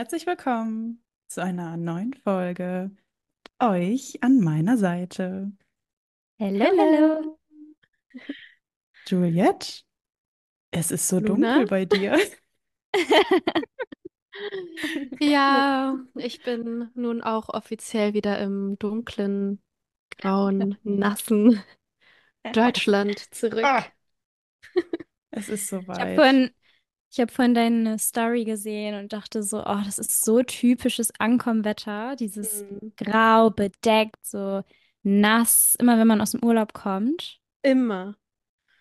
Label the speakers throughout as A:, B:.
A: herzlich willkommen zu einer neuen Folge. Euch an meiner Seite.
B: Hello, hello.
A: Juliette, es ist so
B: Luna?
A: dunkel bei dir.
B: Ja, ich bin nun auch offiziell wieder im dunklen, grauen, nassen Deutschland zurück.
A: Ah, es ist
C: Ich habe
A: soweit.
C: vorhin, ich hab vorhin deine Story gesehen und dachte so, oh, das ist so typisches Ankommenwetter. Dieses
B: Mhm.
C: grau, bedeckt, so nass, immer wenn man aus dem Urlaub kommt.
B: Immer.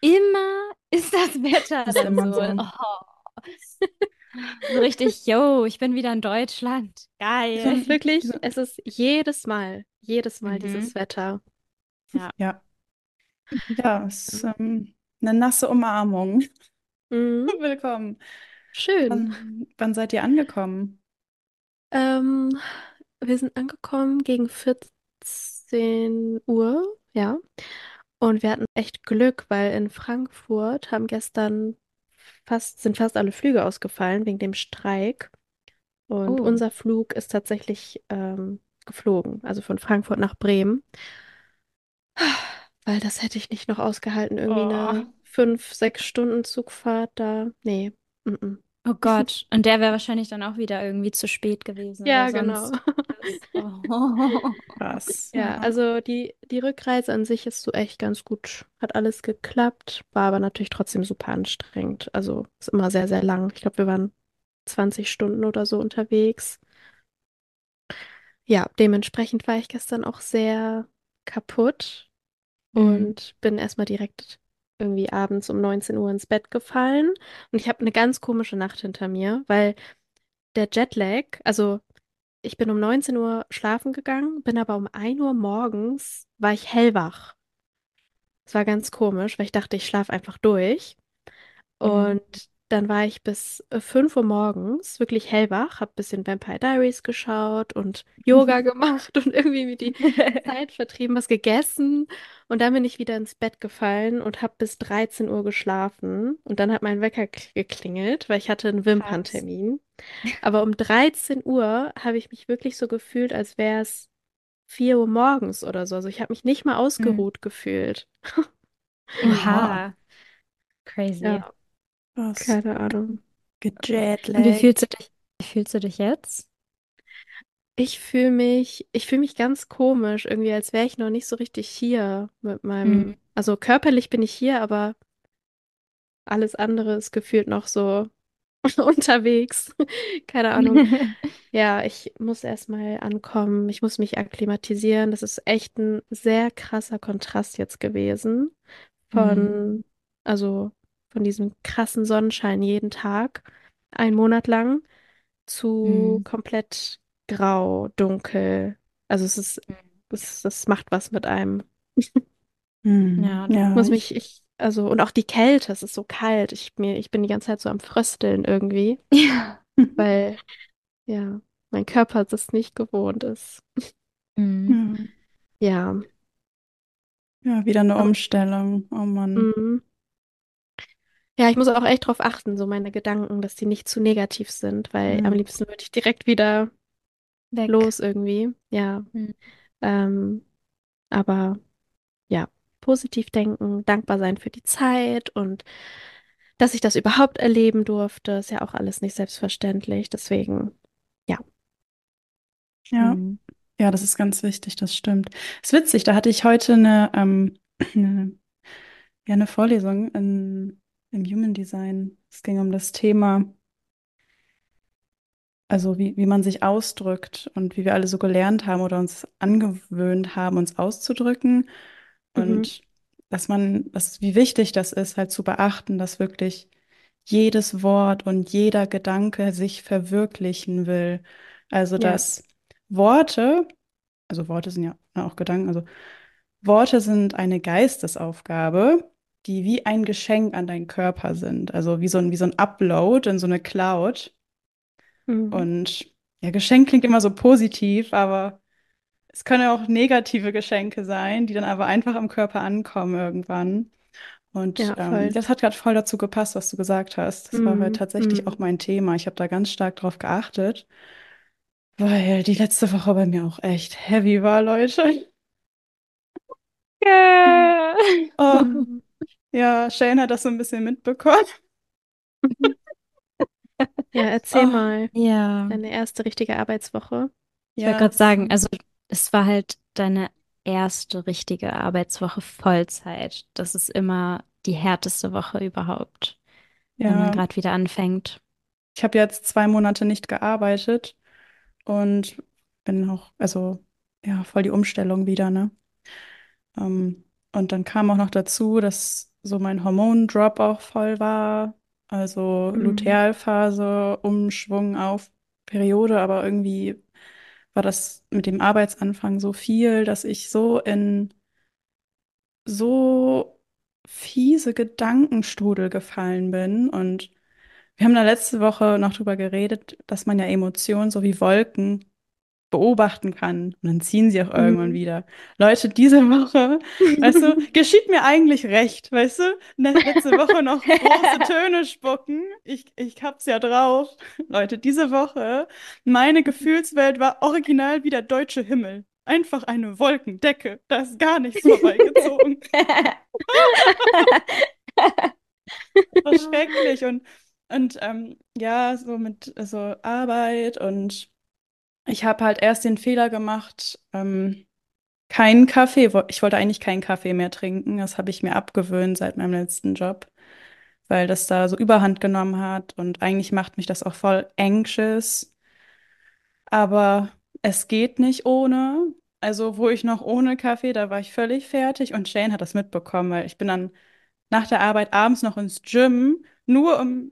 C: Immer ist das Wetter
A: Ist
C: dann
A: immer
C: so,
A: so.
C: oh, so richtig, yo, ich bin wieder in Deutschland.
B: Es
C: Geil.
B: ist wirklich, es ist jedes Mal, jedes Mal
C: Mhm.
B: dieses Wetter.
A: Ja. Ja, es ist ähm, eine nasse Umarmung.
B: Mhm.
A: Willkommen.
B: Schön.
A: Wann, wann seid ihr angekommen?
B: Ähm, wir sind angekommen gegen 14 Uhr, ja. Und wir hatten echt Glück, weil in Frankfurt haben gestern fast, sind fast alle Flüge ausgefallen wegen dem Streik. Und
C: Oh.
B: unser Flug ist tatsächlich ähm, geflogen, also von Frankfurt nach Bremen. Weil das hätte ich nicht noch ausgehalten, irgendwie eine
A: Oh.
B: Fünf, sechs Stunden Zugfahrt da. Nee. Mm-mm.
C: Oh Gott. Und der wäre wahrscheinlich dann auch wieder irgendwie zu spät gewesen
B: Ja,
C: oder
B: genau.
C: Oh.
A: Krass.
B: Ja,
A: Ja.
B: also die, die Rückreise an sich ist so echt ganz gut. Hat alles geklappt, war aber natürlich trotzdem super anstrengend. Also ist immer sehr, sehr lang. Ich glaube, wir waren 20 Stunden oder so unterwegs. Ja, dementsprechend war ich gestern auch sehr kaputt
C: Mhm.
B: und bin erstmal direkt irgendwie abends um 19 Uhr ins Bett gefallen. Und ich habe eine ganz komische Nacht hinter mir, weil der Jetlag, also ich bin um 19 Uhr schlafen gegangen, bin aber um 1 Uhr morgens, war ich hellwach. Das war ganz komisch, weil ich dachte, ich schlafe einfach durch.
C: Mhm.
B: Und dann war ich bis äh, 5 Uhr morgens wirklich hellwach, habe ein bisschen Vampire Diaries geschaut und Yoga gemacht und irgendwie mir die Zeit vertrieben, was gegessen. Und dann bin ich wieder ins Bett gefallen und habe bis 13 Uhr geschlafen. Und dann hat mein Wecker geklingelt, weil ich hatte einen Wimperntermin. Aber um 13 Uhr habe ich mich wirklich so gefühlt, als wäre es 4 Uhr morgens oder so. Also ich habe mich nicht mal ausgeruht gefühlt.
C: Oha. Crazy.
B: Ja,
A: Krass.
B: keine Ahnung.
C: Und wie
A: Gejetlaggt.
C: fühlst du dich, wie fühlst du dich jetzt?
B: Ich fühle mich, ich fühle mich ganz komisch, irgendwie, als wäre ich noch nicht so richtig hier mit meinem,
C: Mhm.
B: also körperlich bin ich hier, aber alles andere ist gefühlt noch so unterwegs. Keine Ahnung. Ja, ich muss erstmal ankommen, ich muss mich akklimatisieren. Das ist echt ein sehr krasser Kontrast jetzt gewesen von, also von diesem krassen Sonnenschein jeden Tag, einen Monat lang, zu
C: Mhm.
B: komplett grau, dunkel. Also es ist, es, das macht was mit einem.
A: Hm.
C: Ja,
A: Ja,
B: muss
A: ich,
B: mich, ich, also, und auch die Kälte, es ist so kalt. Ich, mir, ich bin die ganze Zeit so am Frösteln irgendwie,
C: Ja.
B: weil, ja, mein Körper das nicht gewohnt ist.
C: Mhm.
A: ja.
B: Ja.
A: Ja, wieder eine
B: Aber-
A: Umstellung. Oh Mann.
B: Ja, ich muss auch echt drauf achten, so meine Gedanken, dass die nicht zu negativ sind, weil am
A: Mhm.
B: liebsten würde ich direkt wieder
C: Weg.
B: los irgendwie. Ja.
C: Mhm.
B: Ähm, aber ja, positiv denken, dankbar sein für die Zeit und dass ich das überhaupt erleben durfte, ist ja auch alles nicht selbstverständlich. Deswegen, ja.
A: Ja.
C: Mhm.
A: Ja, das ist ganz wichtig, das stimmt. Ist witzig, da hatte ich heute eine, ähm, eine, ja, eine Vorlesung in, im Human Design. Es ging um das Thema, also wie, wie man sich ausdrückt und wie wir alle so gelernt haben oder uns angewöhnt haben, uns auszudrücken.
B: Mhm.
A: Und dass man, dass, wie wichtig das ist, halt zu beachten, dass wirklich jedes Wort und jeder Gedanke sich verwirklichen will. Also,
B: Ja.
A: dass Worte, also Worte sind ja auch Gedanken, also Worte sind eine Geistesaufgabe, die wie ein Geschenk an deinen Körper sind. Also wie so ein, wie so ein Upload in so eine Cloud.
B: Mhm.
A: Und ja, Geschenk klingt immer so positiv, aber es können auch negative Geschenke sein, die dann aber einfach am Körper ankommen irgendwann. Und
B: Ja,
A: ähm, das hat gerade voll dazu gepasst, was du gesagt hast. Das war heute
B: Mhm.
A: tatsächlich auch
B: Mhm.
A: mein Thema. Ich habe da ganz stark drauf geachtet, weil die letzte Woche bei mir auch echt heavy war, Leute.
C: Ja.
A: Oh,
B: Mhm.
A: ja, Shane hat das so ein bisschen mitbekommen.
B: Ja, erzähl
A: Oh,
B: mal
C: Ja.
B: deine erste richtige Arbeitswoche.
C: Ich wollte
A: ja,
C: gerade
A: es,
C: sagen, also es war halt deine erste richtige Arbeitswoche Vollzeit. Das ist immer die härteste Woche überhaupt, wenn man
A: ja,
C: gerade wieder anfängt.
A: ich habe jetzt zwei Monate nicht gearbeitet und bin auch, also ja, voll die Umstellung wieder, ne? Ähm, und dann kam auch noch dazu, dass so mein Hormondrop auch voll war. Also
B: Mhm.
A: Lutealphase, Umschwung auf Periode, aber irgendwie war das mit dem Arbeitsanfang so viel, dass ich so in so fiese Gedankenstrudel gefallen bin. Und wir haben da letzte Woche noch drüber geredet, dass man ja Emotionen so wie Wolken beobachten kann. Und dann ziehen sie auch irgendwann
B: Mhm.
A: wieder. Leute, diese Woche, weißt du, geschieht mir eigentlich recht, weißt du? Letzte Woche noch große Töne spucken. Ich, ich hab's ja drauf. Leute, diese Woche, meine Gefühlswelt war original wie der deutsche Himmel. Einfach eine Wolkendecke. Da ist gar nichts vorbeigezogen. war schrecklich. Und, und ähm, ja, so mit so Arbeit und ich habe halt erst den Fehler gemacht, ähm, keinen Kaffee. Ich wollte eigentlich keinen Kaffee mehr trinken. Das habe ich mir abgewöhnt seit meinem letzten Job, weil das da so Überhand genommen hat. Und eigentlich macht mich das auch voll anxious. Aber es geht nicht ohne. Also, wo ich noch ohne Kaffee, da war ich völlig fertig. Und Shane hat das mitbekommen, weil ich bin dann nach der Arbeit abends noch ins Gym, nur um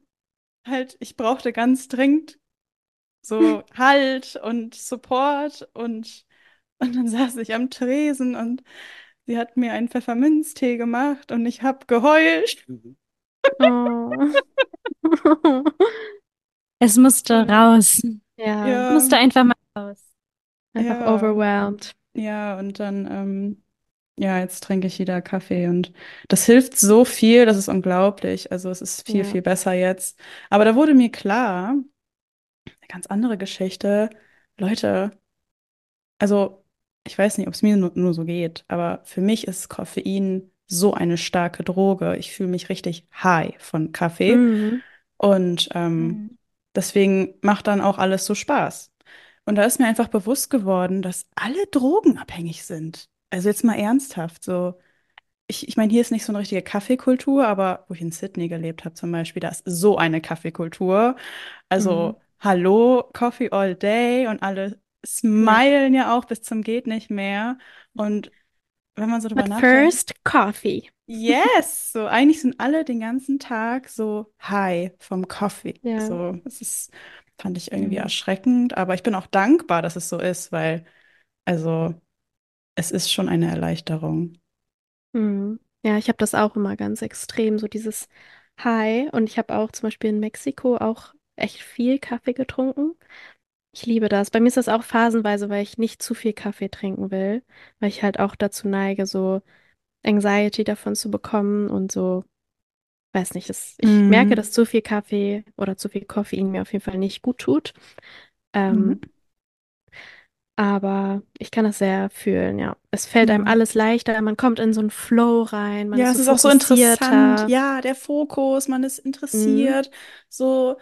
A: halt, ich brauchte ganz dringend so Halt und Support und, und dann saß ich am Tresen und sie hat mir einen Pfefferminztee gemacht und ich habe geheult.
B: Oh.
C: Es musste raus.
B: Ja,
A: ja,
C: Musste einfach mal raus.
B: einfach
A: ja,
B: overwhelmed.
A: ja, und dann, ähm, ja, jetzt trinke ich wieder Kaffee und das hilft so viel, das ist unglaublich. Also es ist viel,
B: Ja.
A: viel besser jetzt. Aber da wurde mir klar, eine ganz andere Geschichte. Leute, Also, ich weiß nicht, ob es mir nur, nur so geht, aber für mich ist Koffein so eine starke Droge. Ich fühle mich richtig high von Kaffee
B: Mhm.
A: und ähm,
C: Mhm.
A: deswegen macht dann auch alles so Spaß. Und da ist mir einfach bewusst geworden, dass alle drogenabhängig sind. Also jetzt mal ernsthaft, so. Ich, ich meine, hier ist nicht so eine richtige Kaffeekultur, aber wo ich in Sydney gelebt habe zum Beispiel, da ist so eine Kaffeekultur.
B: Mhm.
A: Hallo, Coffee all day und alle
B: Ja.
A: smilen ja auch bis zum geht nicht mehr. Und wenn man so drüber
B: But
A: nachdenkt,
B: first, coffee.
A: yes, so eigentlich sind alle den ganzen Tag so high vom Coffee.
B: Ja.
A: So, das ist, fand ich irgendwie
C: Mhm.
A: erschreckend, aber ich bin auch dankbar, dass es so ist, weil, also, es ist schon eine Erleichterung.
B: Mhm. Ja, ich habe das auch immer ganz extrem, so dieses High. Und ich habe auch zum Beispiel in Mexiko auch echt viel Kaffee getrunken. Ich liebe das. Bei mir ist das auch phasenweise, weil ich nicht zu viel Kaffee trinken will, weil ich halt auch dazu neige, so Anxiety davon zu bekommen und so, weiß nicht, das, ich merke,
A: Mhm.
B: dass zu viel Kaffee oder zu viel Koffein mir auf jeden Fall nicht gut tut.
A: Mhm.
B: Ähm, aber ich kann das sehr fühlen, ja. Es fällt einem alles leichter, man kommt in so einen Flow rein, man
A: Ja,
B: ist
A: es
B: so
A: ist auch so interessant.
B: fokussierter.
A: Ja, der Fokus, man ist
B: Mhm.
A: interessiert. So,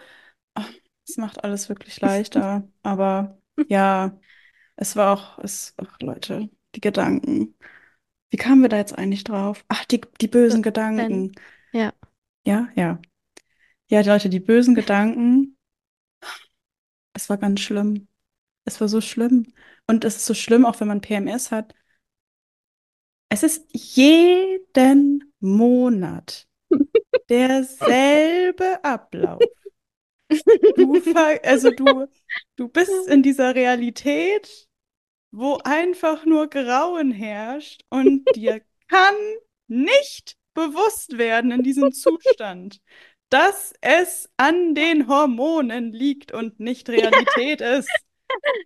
A: es macht alles wirklich leichter. Aber ja, es war auch, es, ach Leute, die Gedanken. Wie kamen wir da jetzt eigentlich drauf? Ach, die, die bösen
B: Dann,
A: Gedanken.
B: ja.
A: Ja, ja. Ja, die Leute, die bösen Gedanken. Es war ganz schlimm. Es war so schlimm. Und es ist so schlimm, auch wenn man PMS hat. Es ist jeden Monat derselbe Ablauf. Du, also du, du bist in dieser Realität, wo einfach nur Grauen herrscht und dir kann nicht bewusst werden in diesem Zustand, dass es an den Hormonen liegt und nicht Realität ist.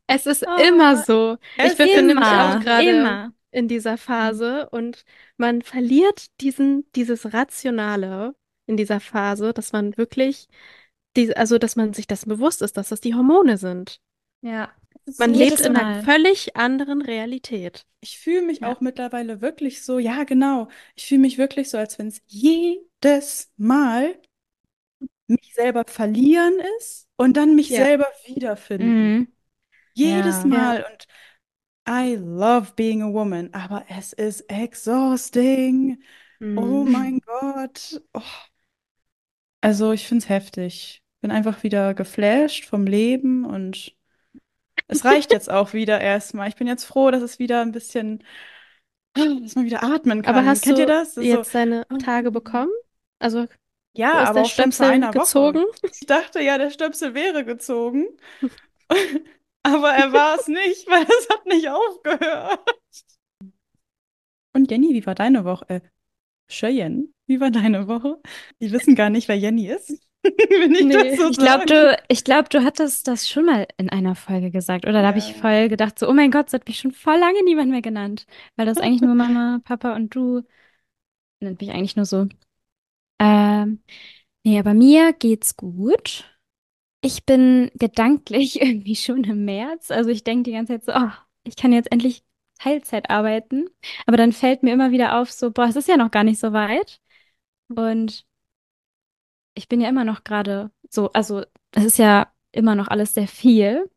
B: Es ist
C: Oh,
B: immer so. Ich
A: ist
B: nämlich auch
C: immer,
B: gerade
C: immer.
B: in dieser. Phase und man verliert diesen, dieses Rationale in dieser Phase, dass man wirklich, die, also dass man sich das bewusst ist, dass das die Hormone sind.
C: Ja,
B: Man lebt in einer völlig anderen Realität.
A: Ich fühle mich
C: Ja.
A: auch mittlerweile wirklich so, ja, genau. Ich fühle mich wirklich so, als wenn es jedes Mal mich selber verlieren ist und dann mich
B: Ja,
A: selber wiederfinden.
C: Mhm.
A: Jedes
C: Ja.
A: Mal. Und I love being a woman, aber es ist exhausting. Oh
B: Mhm.
A: mein Gott. Oh. Also ich finde es heftig. Bin einfach wieder geflasht vom Leben und es reicht jetzt auch wieder erstmal. Ich bin jetzt froh, dass es wieder ein bisschen, dass man wieder atmen
B: Aber
A: kann.
B: hast
A: Kennt ihr
B: du
A: das? Das ist so,
B: jetzt deine Tage bekommen? Also
A: ja, aber
B: der
A: auch schon
B: Stöpsel
A: einer Woche.
B: gezogen?
A: Ich dachte ja, der Stöpsel wäre gezogen, aber er war es nicht, weil es hat nicht aufgehört. Und Jenny, wie war deine Woche? Äh, Cheyenne, wie war deine Woche? Die wissen gar nicht, wer Jenny ist, wenn ich das
B: Nee.
A: so
C: Ich glaube, du, ich glaub, du hattest das schon mal in einer Folge gesagt. Oder da habe ich
A: Ja.
C: voll gedacht, so, oh mein Gott, so hat mich schon voll lange niemand mehr genannt. Weil das eigentlich nur Mama, Papa und du nennt mich eigentlich nur so. Ähm, nee, aber mir geht's gut. Ich bin gedanklich irgendwie schon im März. Also ich denke die ganze Zeit so, oh, ich kann jetzt endlich Teilzeit arbeiten. Aber dann fällt mir immer wieder auf, so, boah, es ist ja noch gar nicht so weit. Und ich bin ja immer noch gerade so, also es ist ja immer noch alles sehr viel.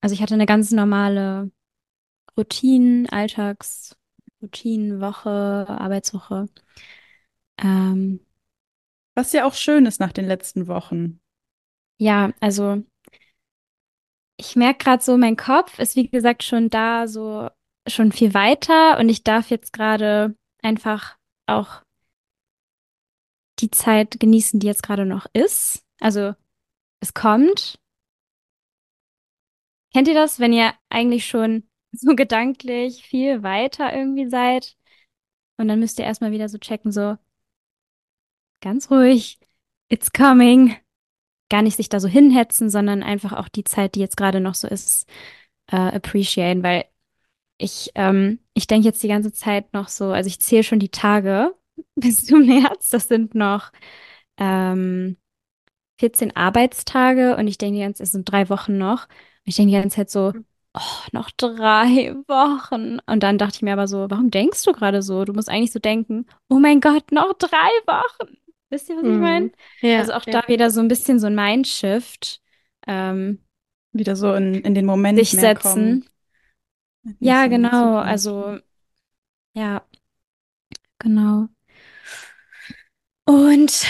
C: Also ich hatte eine ganz normale Routine, Alltags, Routinenwoche, Arbeitswoche. Ähm,
A: Was ja auch schön ist nach den letzten Wochen.
C: ja, also ich merke gerade so, mein Kopf ist wie gesagt schon da, so schon viel weiter und ich darf jetzt gerade einfach auch die Zeit genießen, die jetzt gerade noch ist. Also es kommt. Kennt ihr das, wenn ihr eigentlich schon so gedanklich viel weiter irgendwie seid und dann müsst ihr erstmal wieder so checken, so ganz ruhig, it's coming. Gar nicht sich da so hinhetzen, sondern einfach auch die Zeit, die jetzt gerade noch so ist, äh, appreciaten, weil ich, ähm, ich denke jetzt die ganze Zeit noch so, also ich zähle schon die Tage bis zum März, das sind noch ähm, 14 Arbeitstage und ich denke die ganze, es sind drei Wochen noch. Und ich denke die ganze Zeit so, oh, noch drei Wochen. Und dann dachte ich mir aber so, warum denkst du gerade so? Du musst eigentlich so denken, oh mein Gott, noch drei Wochen. Wisst ihr, was ich meine?
B: Mhm. Ja,
C: Also auch
B: ja.
C: da wieder so ein bisschen so ein Mindshift, ähm,
A: Wieder so in, in den Moment
C: sich setzen.
A: Nicht
C: Ja,
A: so in die
C: genau. Also, ja, genau. Und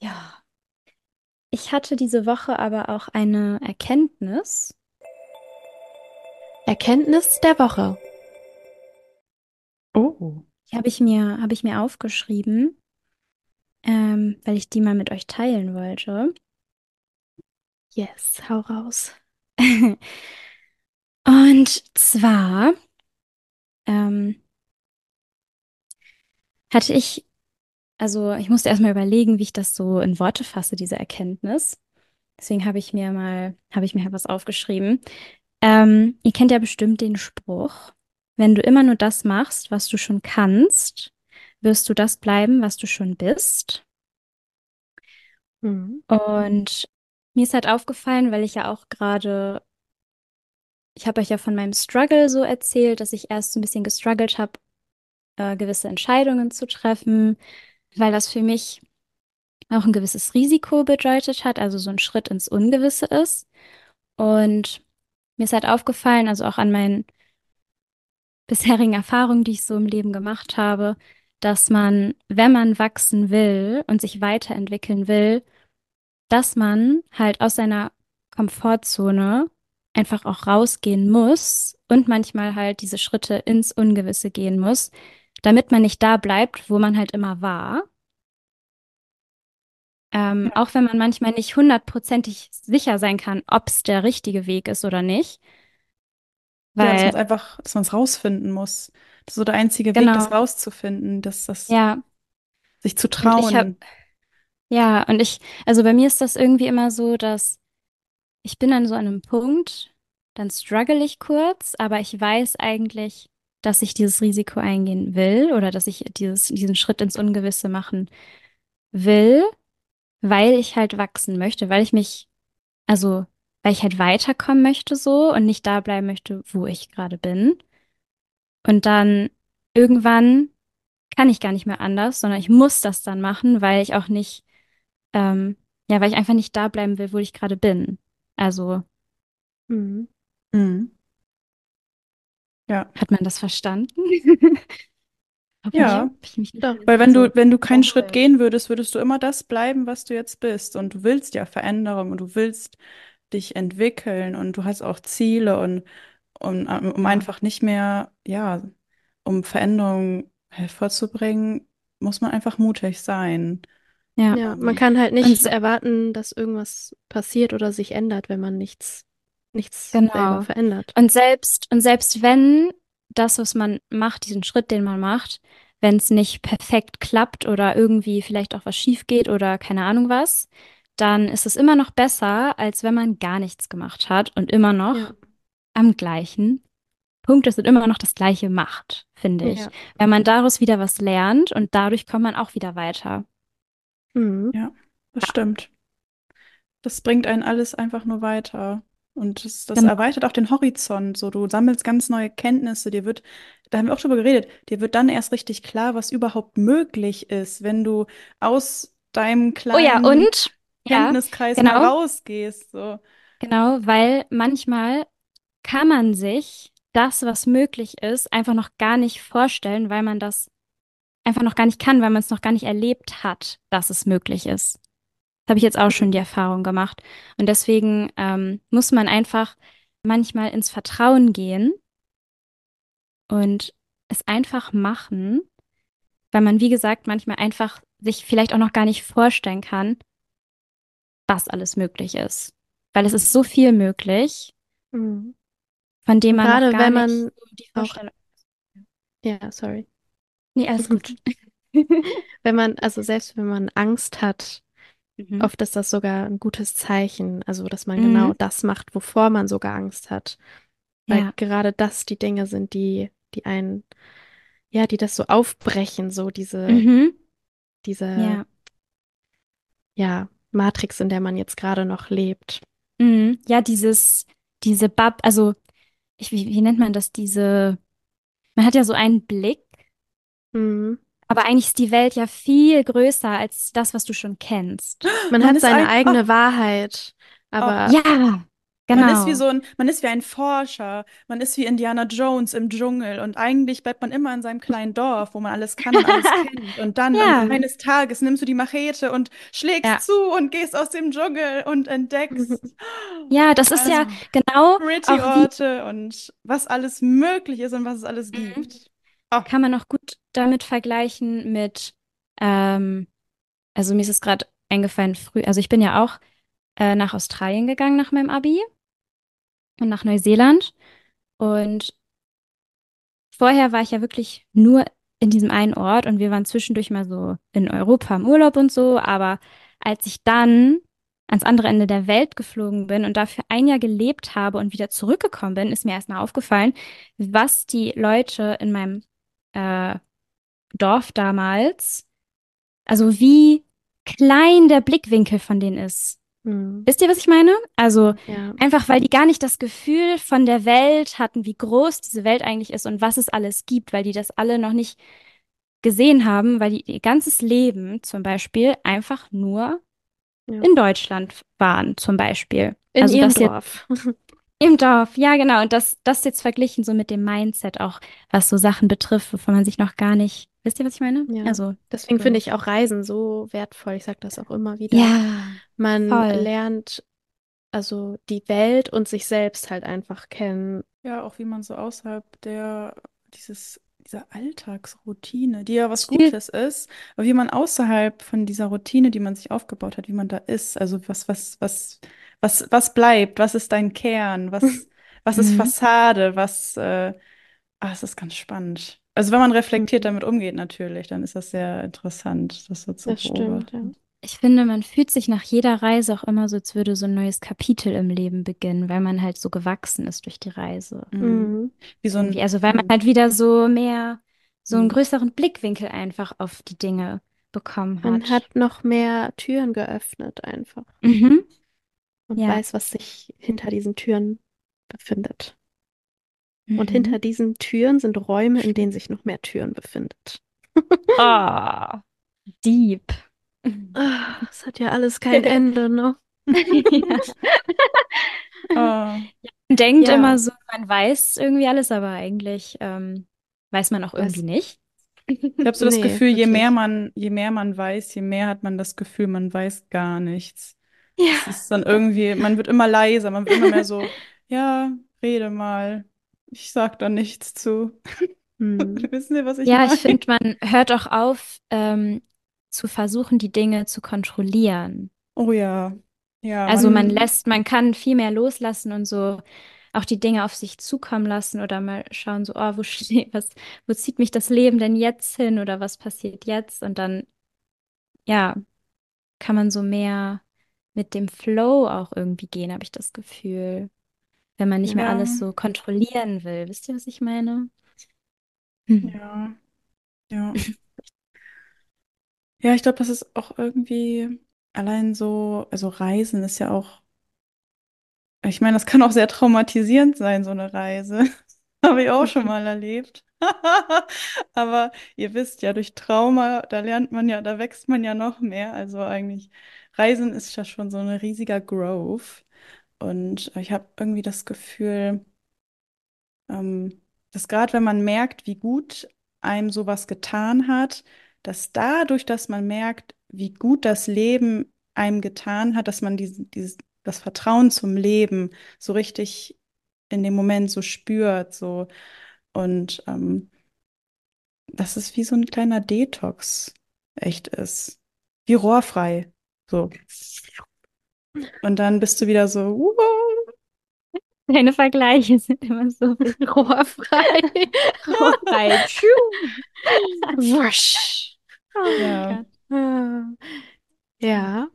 C: ja, ich hatte diese Woche aber auch eine Erkenntnis.
B: Erkenntnis der Woche.
A: Oh.
C: Die habe ich mir, habe ich mir aufgeschrieben, ähm, weil ich die mal mit euch teilen wollte.
B: Yes, hau raus.
C: Und zwar ähm, hatte ich, also ich musste erstmal überlegen, wie ich das so in Worte fasse, diese Erkenntnis. Deswegen habe ich mir mal, habe ich mir was aufgeschrieben. Ähm, ihr kennt ja bestimmt den Spruch, wenn du immer nur das machst, was du schon kannst, wirst du das bleiben, was du schon bist.
B: Mhm.
C: Und mir ist halt aufgefallen, weil ich ja auch gerade, ich habe euch ja von meinem Struggle so erzählt, dass ich erst ein bisschen gestruggelt habe, äh, gewisse Entscheidungen zu treffen, weil das für mich auch ein gewisses Risiko bedeutet hat, also so ein Schritt ins Ungewisse ist. Und mir ist halt aufgefallen, also auch an meinen bisherigen Erfahrungen, die ich so im Leben gemacht habe, dass man, wenn man wachsen will und sich weiterentwickeln will, dass man halt aus seiner Komfortzone einfach auch rausgehen muss und manchmal halt diese Schritte ins Ungewisse gehen muss, damit man nicht da bleibt, wo man halt immer war. Ähm,
A: Ja.
C: auch wenn man manchmal nicht hundertprozentig sicher sein kann, ob es der richtige Weg ist oder nicht.
A: Ja, dass man es
C: Weil,
A: einfach, dass man es rausfinden muss. Das ist so der einzige Weg, das
C: genau,
A: rauszufinden, das, das
C: ja.
A: sich zu
C: Und ich habe,
A: trauen.
C: ja, und ich, also bei mir ist das irgendwie immer so, dass ich bin an so einem Punkt, dann struggle ich kurz, aber ich weiß eigentlich, dass ich dieses Risiko eingehen will oder dass ich dieses, diesen Schritt ins Ungewisse machen will, weil ich halt wachsen möchte, weil ich mich, also weil ich halt weiterkommen möchte so und nicht da bleiben möchte, wo ich gerade bin. Und dann irgendwann kann ich gar nicht mehr anders, sondern ich muss das dann machen, weil ich auch nicht, ähm, ja, weil ich einfach nicht da bleiben will, wo ich gerade bin. Also,
B: Mhm.
A: Mhm. Ja.
C: hat man das verstanden?
A: Ja.
C: habe ich mich nicht.
A: Weil wenn du, wenn du keinen Schritt
C: überholt.
A: gehen würdest, würdest du immer das bleiben, was du jetzt bist. Und du willst ja Veränderung und du willst dich entwickeln und du hast auch Ziele und um, um
C: Ja.
A: einfach nicht mehr, ja, um Veränderung hervorzubringen, muss man einfach mutig sein.
C: Ja.
B: Ja, man kann halt
C: Und
B: nicht erwarten, dass irgendwas passiert oder sich ändert, wenn man nichts, nichts selber
C: genau.
B: verändert.
C: Und selbst, und selbst wenn das, was man macht, diesen Schritt, den man macht, wenn es nicht perfekt klappt oder irgendwie vielleicht auch was schief geht oder keine Ahnung was, dann ist es immer noch besser, als wenn man gar nichts gemacht hat und immer noch
B: Ja,
C: am gleichen Punkt ist und immer noch das Gleiche macht, finde ich.
B: ja.
C: Wenn man daraus wieder was lernt und dadurch kommt man auch wieder weiter.
B: Mhm.
A: Ja, das
C: Ja,
A: stimmt. Das bringt einen alles einfach nur weiter. Und das, das
C: genau.
A: erweitert auch den Horizont. So, du sammelst ganz neue Kenntnisse. Dir wird, da haben wir auch drüber geredet, dir wird dann erst richtig klar, was überhaupt möglich ist, wenn du aus deinem
C: Oh ja,
A: kleinen
C: und ja,
A: Kenntniskreis mal
C: genau,
A: rausgehst. So.
C: genau, weil manchmal kann man sich das, was möglich ist, einfach noch gar nicht vorstellen, weil man das einfach noch gar nicht kann, weil man es noch gar nicht erlebt hat, dass es möglich ist. Das habe ich jetzt auch schon die Erfahrung gemacht. Und deswegen ähm, muss man einfach manchmal ins Vertrauen gehen und es einfach machen, weil man, wie gesagt, manchmal einfach sich vielleicht auch noch gar nicht vorstellen kann, was alles möglich ist. Weil es ist so viel möglich,
B: Mhm.
C: von dem man
B: gerade wenn man
C: so die Vorstellung.
B: ja, sorry.
C: Nee, alles gut.
B: Wenn man, also selbst wenn man Angst hat,
C: Mhm.
B: oft ist das sogar ein gutes Zeichen, also dass man genau
C: Mhm.
B: das macht, wovor man sogar Angst hat. Weil
C: Ja.
B: gerade das die Dinge sind, die, die einen, ja, die das so aufbrechen, so diese,
C: Mhm.
B: diese,
C: Ja.
B: ja, Matrix, in der man jetzt gerade noch lebt.
C: Mhm. Ja, dieses, diese Bub, also, ich, wie, wie nennt man das? Diese, man hat ja so einen Blick,
B: Mhm.
C: Aber eigentlich ist die Welt ja viel größer als das, was du schon kennst.
B: Man
A: Man
B: hat seine
A: ein,
B: eigene
A: oh,
B: Wahrheit,
A: oh,
B: aber
C: Ja,
A: Man ist wie
C: genau.
A: so ein, man ist wie ein Forscher, man ist wie Indiana Jones im Dschungel und eigentlich bleibt man immer in seinem kleinen Dorf, wo man alles kann und alles kennt. Und dann,
C: Ja,
A: eines Tages nimmst du die Machete und schlägst
C: ja.
A: zu und gehst aus dem Dschungel und entdeckst
C: Ja, das ist ja
A: also
C: genau
A: pretty
C: auch wie,
A: Orte und was alles möglich ist und was es alles
C: Mhm.
A: gibt. Oh,
C: kann man auch gut damit vergleichen mit, ähm, also mir ist es gerade eingefallen, früh, also ich bin ja auch äh, nach Australien gegangen nach meinem Abi und nach Neuseeland. Und vorher war ich ja wirklich nur in diesem einen Ort und wir waren zwischendurch mal so in Europa im Urlaub und so. Aber als ich dann ans andere Ende der Welt geflogen bin und dafür ein Jahr gelebt habe und wieder zurückgekommen bin, ist mir erst mal aufgefallen, was die Leute in meinem äh, Dorf damals, also wie klein der Blickwinkel von denen ist.
B: Mhm.
C: Wisst ihr, was ich meine? Also
B: Ja,
C: einfach, weil die gar nicht das Gefühl von der Welt hatten, wie groß diese Welt eigentlich ist und was es alles gibt, weil die das alle noch nicht gesehen haben, weil die ihr ganzes Leben zum Beispiel einfach nur
B: ja.
C: in Deutschland waren, zum Beispiel.
B: In
C: Also
B: ihrem
C: das jetzt
B: Dorf.
C: im Dorf, ja genau. Und das, das jetzt verglichen so mit dem Mindset auch, was so Sachen betrifft, wovon man sich noch gar nicht, wisst ihr, was ich meine?
B: Ja.
C: Also,
B: Deswegen finde ich auch Reisen so wertvoll. Ich sage das auch immer wieder.
C: Ja,
B: Man
C: voll.
B: lernt also die Welt und sich selbst halt einfach kennen.
A: ja, auch wie man so außerhalb der, dieses, dieser Alltagsroutine, die ja was Gutes ist, aber wie man außerhalb von dieser Routine, die man sich aufgebaut hat, wie man da ist, also was, was, was, was, was bleibt, was ist dein Kern, was, was ist
C: Mhm.
A: Fassade, was, äh, ah, es ist ganz spannend. Also wenn man reflektiert
B: Mhm.
A: damit umgeht natürlich, dann ist das sehr interessant, das so zu
B: Das stimmt, ja.
A: beobachten.
C: ich finde, man fühlt sich nach jeder Reise auch immer so, als würde so ein neues Kapitel im Leben beginnen, weil man halt so gewachsen ist durch die Reise.
A: Mhm.
B: Mhm.
A: Wie so ein,
C: Also weil man halt wieder so mehr, so einen
A: Mhm.
C: größeren Blickwinkel einfach auf die Dinge bekommen
B: Man
C: hat.
B: hat noch mehr Türen geöffnet einfach
C: Mhm.
B: und
C: Ja.
B: weiß, was sich hinter diesen Türen befindet. Und
C: Mhm.
B: hinter diesen Türen sind Räume, in denen sich noch mehr Türen befindet.
C: Oh, deep.
B: Ah, Es hat ja alles kein Ende, ne?
C: Ja.
A: oh,
C: Man denkt
B: Ja.
C: immer so, man weiß irgendwie alles, aber eigentlich ähm, weiß man auch irgendwie
B: Weiß-
C: nicht.
A: ich habe so das
B: Nee,
A: Gefühl, je mehr man, je mehr man weiß, je mehr hat man das Gefühl, man weiß gar nichts.
B: Ja.
A: Es ist dann irgendwie, man wird immer leiser, man wird immer mehr so, ja, rede mal. Ich sag da nichts zu.
B: Hm.
A: Wissen Sie, was ich
C: Ja,
A: meine?
C: ich finde, man hört auch auf, ähm, zu versuchen, die Dinge zu kontrollieren.
A: Oh ja. Ja,
C: Also man
B: Mhm.
C: lässt, man kann viel mehr loslassen und so auch die Dinge auf sich zukommen lassen oder mal schauen, so, oh, wo steht, was, wo zieht mich das Leben denn jetzt hin oder was passiert jetzt? Und dann, ja, kann man so mehr mit dem Flow auch irgendwie gehen, habe ich das Gefühl. Wenn man nicht mehr
A: Ja.
C: alles so kontrollieren will. Wisst ihr, was ich meine? Hm.
A: Ja, ja. Ja, ich glaube, das ist auch irgendwie allein so, also Reisen ist ja auch, ich meine, das kann auch sehr traumatisierend sein, so eine Reise. Habe ich auch schon mal erlebt. Aber ihr wisst ja, durch Trauma, da lernt man ja, da wächst man ja noch mehr. Also eigentlich, Reisen ist ja schon so ein riesiger Growth. Und ich habe irgendwie das Gefühl, ähm, dass gerade wenn man merkt, wie gut einem sowas getan hat, dass dadurch, dass man merkt, wie gut das Leben einem getan hat, dass man dieses, dieses, das Vertrauen zum Leben so richtig in dem Moment so spürt, so und ähm, dass es wie so ein kleiner Detox echt ist, wie rohrfrei, so. Und dann bist du wieder so, wow,
C: Deine Vergleiche sind immer so
B: Rohrfrei.
C: rohrfrei.
B: Wusch.
C: Oh
A: Ja.
B: Ja.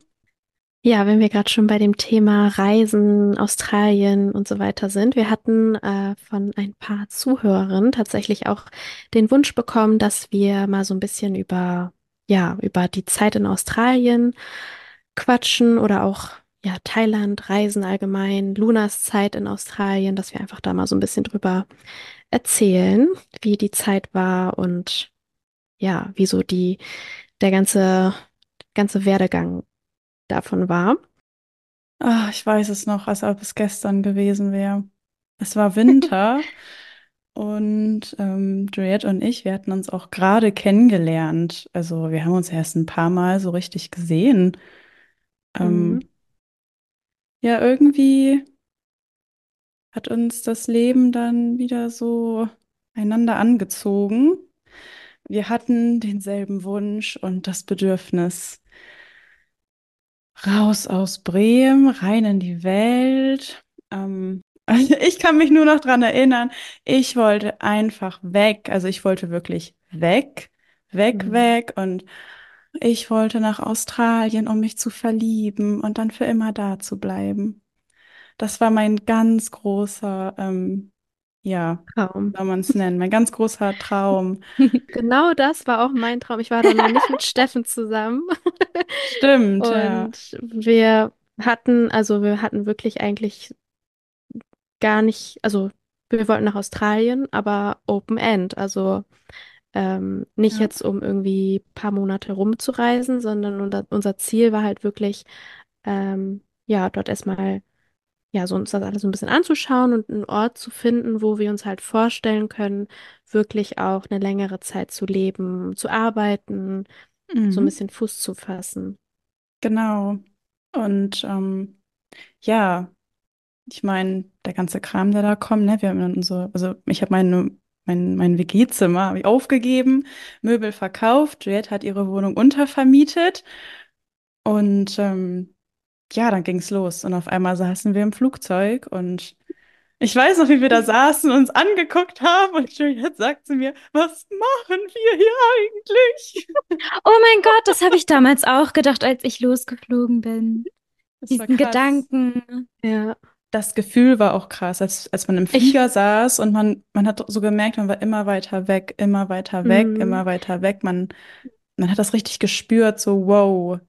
B: Ja, wenn wir gerade schon bei dem Thema Reisen, Australien und so weiter sind. Wir hatten äh, von ein paar Zuhörern tatsächlich auch den Wunsch bekommen, dass wir mal so ein bisschen über, ja, über die Zeit in Australien quatschen oder auch, ja, Thailand, Reisen allgemein, Lunas Zeit in Australien, dass wir einfach da mal so ein bisschen drüber erzählen, wie die Zeit war und ja, wie so die, der ganze, ganze Werdegang davon war.
A: Ah, ich weiß es noch, als ob es gestern gewesen wäre. Es war Winter und ähm, Juliette und ich, wir hatten uns auch gerade kennengelernt. Also wir haben uns erst ein paar Mal so richtig gesehen. Ähm,
B: Mhm.
A: Ja, irgendwie hat uns das Leben dann wieder so einander angezogen. Wir hatten denselben Wunsch und das Bedürfnis. Raus aus Bremen, rein in die Welt. Ähm, ich kann mich nur noch dran erinnern, ich wollte einfach weg. Also ich wollte wirklich weg, weg,
B: Mhm.
A: weg. Und ich wollte nach Australien, um mich zu verlieben und dann für immer da zu bleiben. Das war mein ganz großer, ähm, ja,
B: Traum.
A: soll man es nennen, mein ganz großer Traum.
B: Genau das war auch mein Traum. Ich war da noch nicht mit Steffen zusammen.
A: Stimmt, ja.
B: Und wir hatten, also wir hatten wirklich eigentlich gar nicht, also wir wollten nach Australien, aber Open End. Also ähm, nicht
A: Ja.
B: jetzt, um irgendwie ein paar Monate rumzureisen, sondern unser, unser Ziel war halt wirklich, ähm, ja, dort erstmal, ja, so uns das alles so ein bisschen anzuschauen und einen Ort zu finden, wo wir uns halt vorstellen können, wirklich auch eine längere Zeit zu leben, zu arbeiten, so ein
A: Mhm.
B: bisschen Fuß zu fassen.
A: Genau. Und ähm, ja, ich meine, der ganze Kram, der da kommt, ne, wir haben dann unsere, also ich habe meine, mein, mein WG-Zimmer habe ich aufgegeben, Möbel verkauft, Juliette hat ihre Wohnung untervermietet und ähm, ja, dann ging's los und auf einmal saßen wir im Flugzeug und Ich weiß noch, wie wir da saßen und uns angeguckt haben und Juliette sagt zu mir, was machen wir hier eigentlich?
C: Oh mein Gott, das habe ich damals auch gedacht, als ich losgeflogen bin.
A: Das
C: Diesen. Gedanken.
B: Ja.
A: Das Gefühl war auch krass, als, als man im
B: Ich-
A: Flieger saß und man, man hat so gemerkt, man war immer weiter weg, immer weiter weg,
B: Mhm.
A: immer weiter weg. Man, man hat das richtig gespürt, so wow,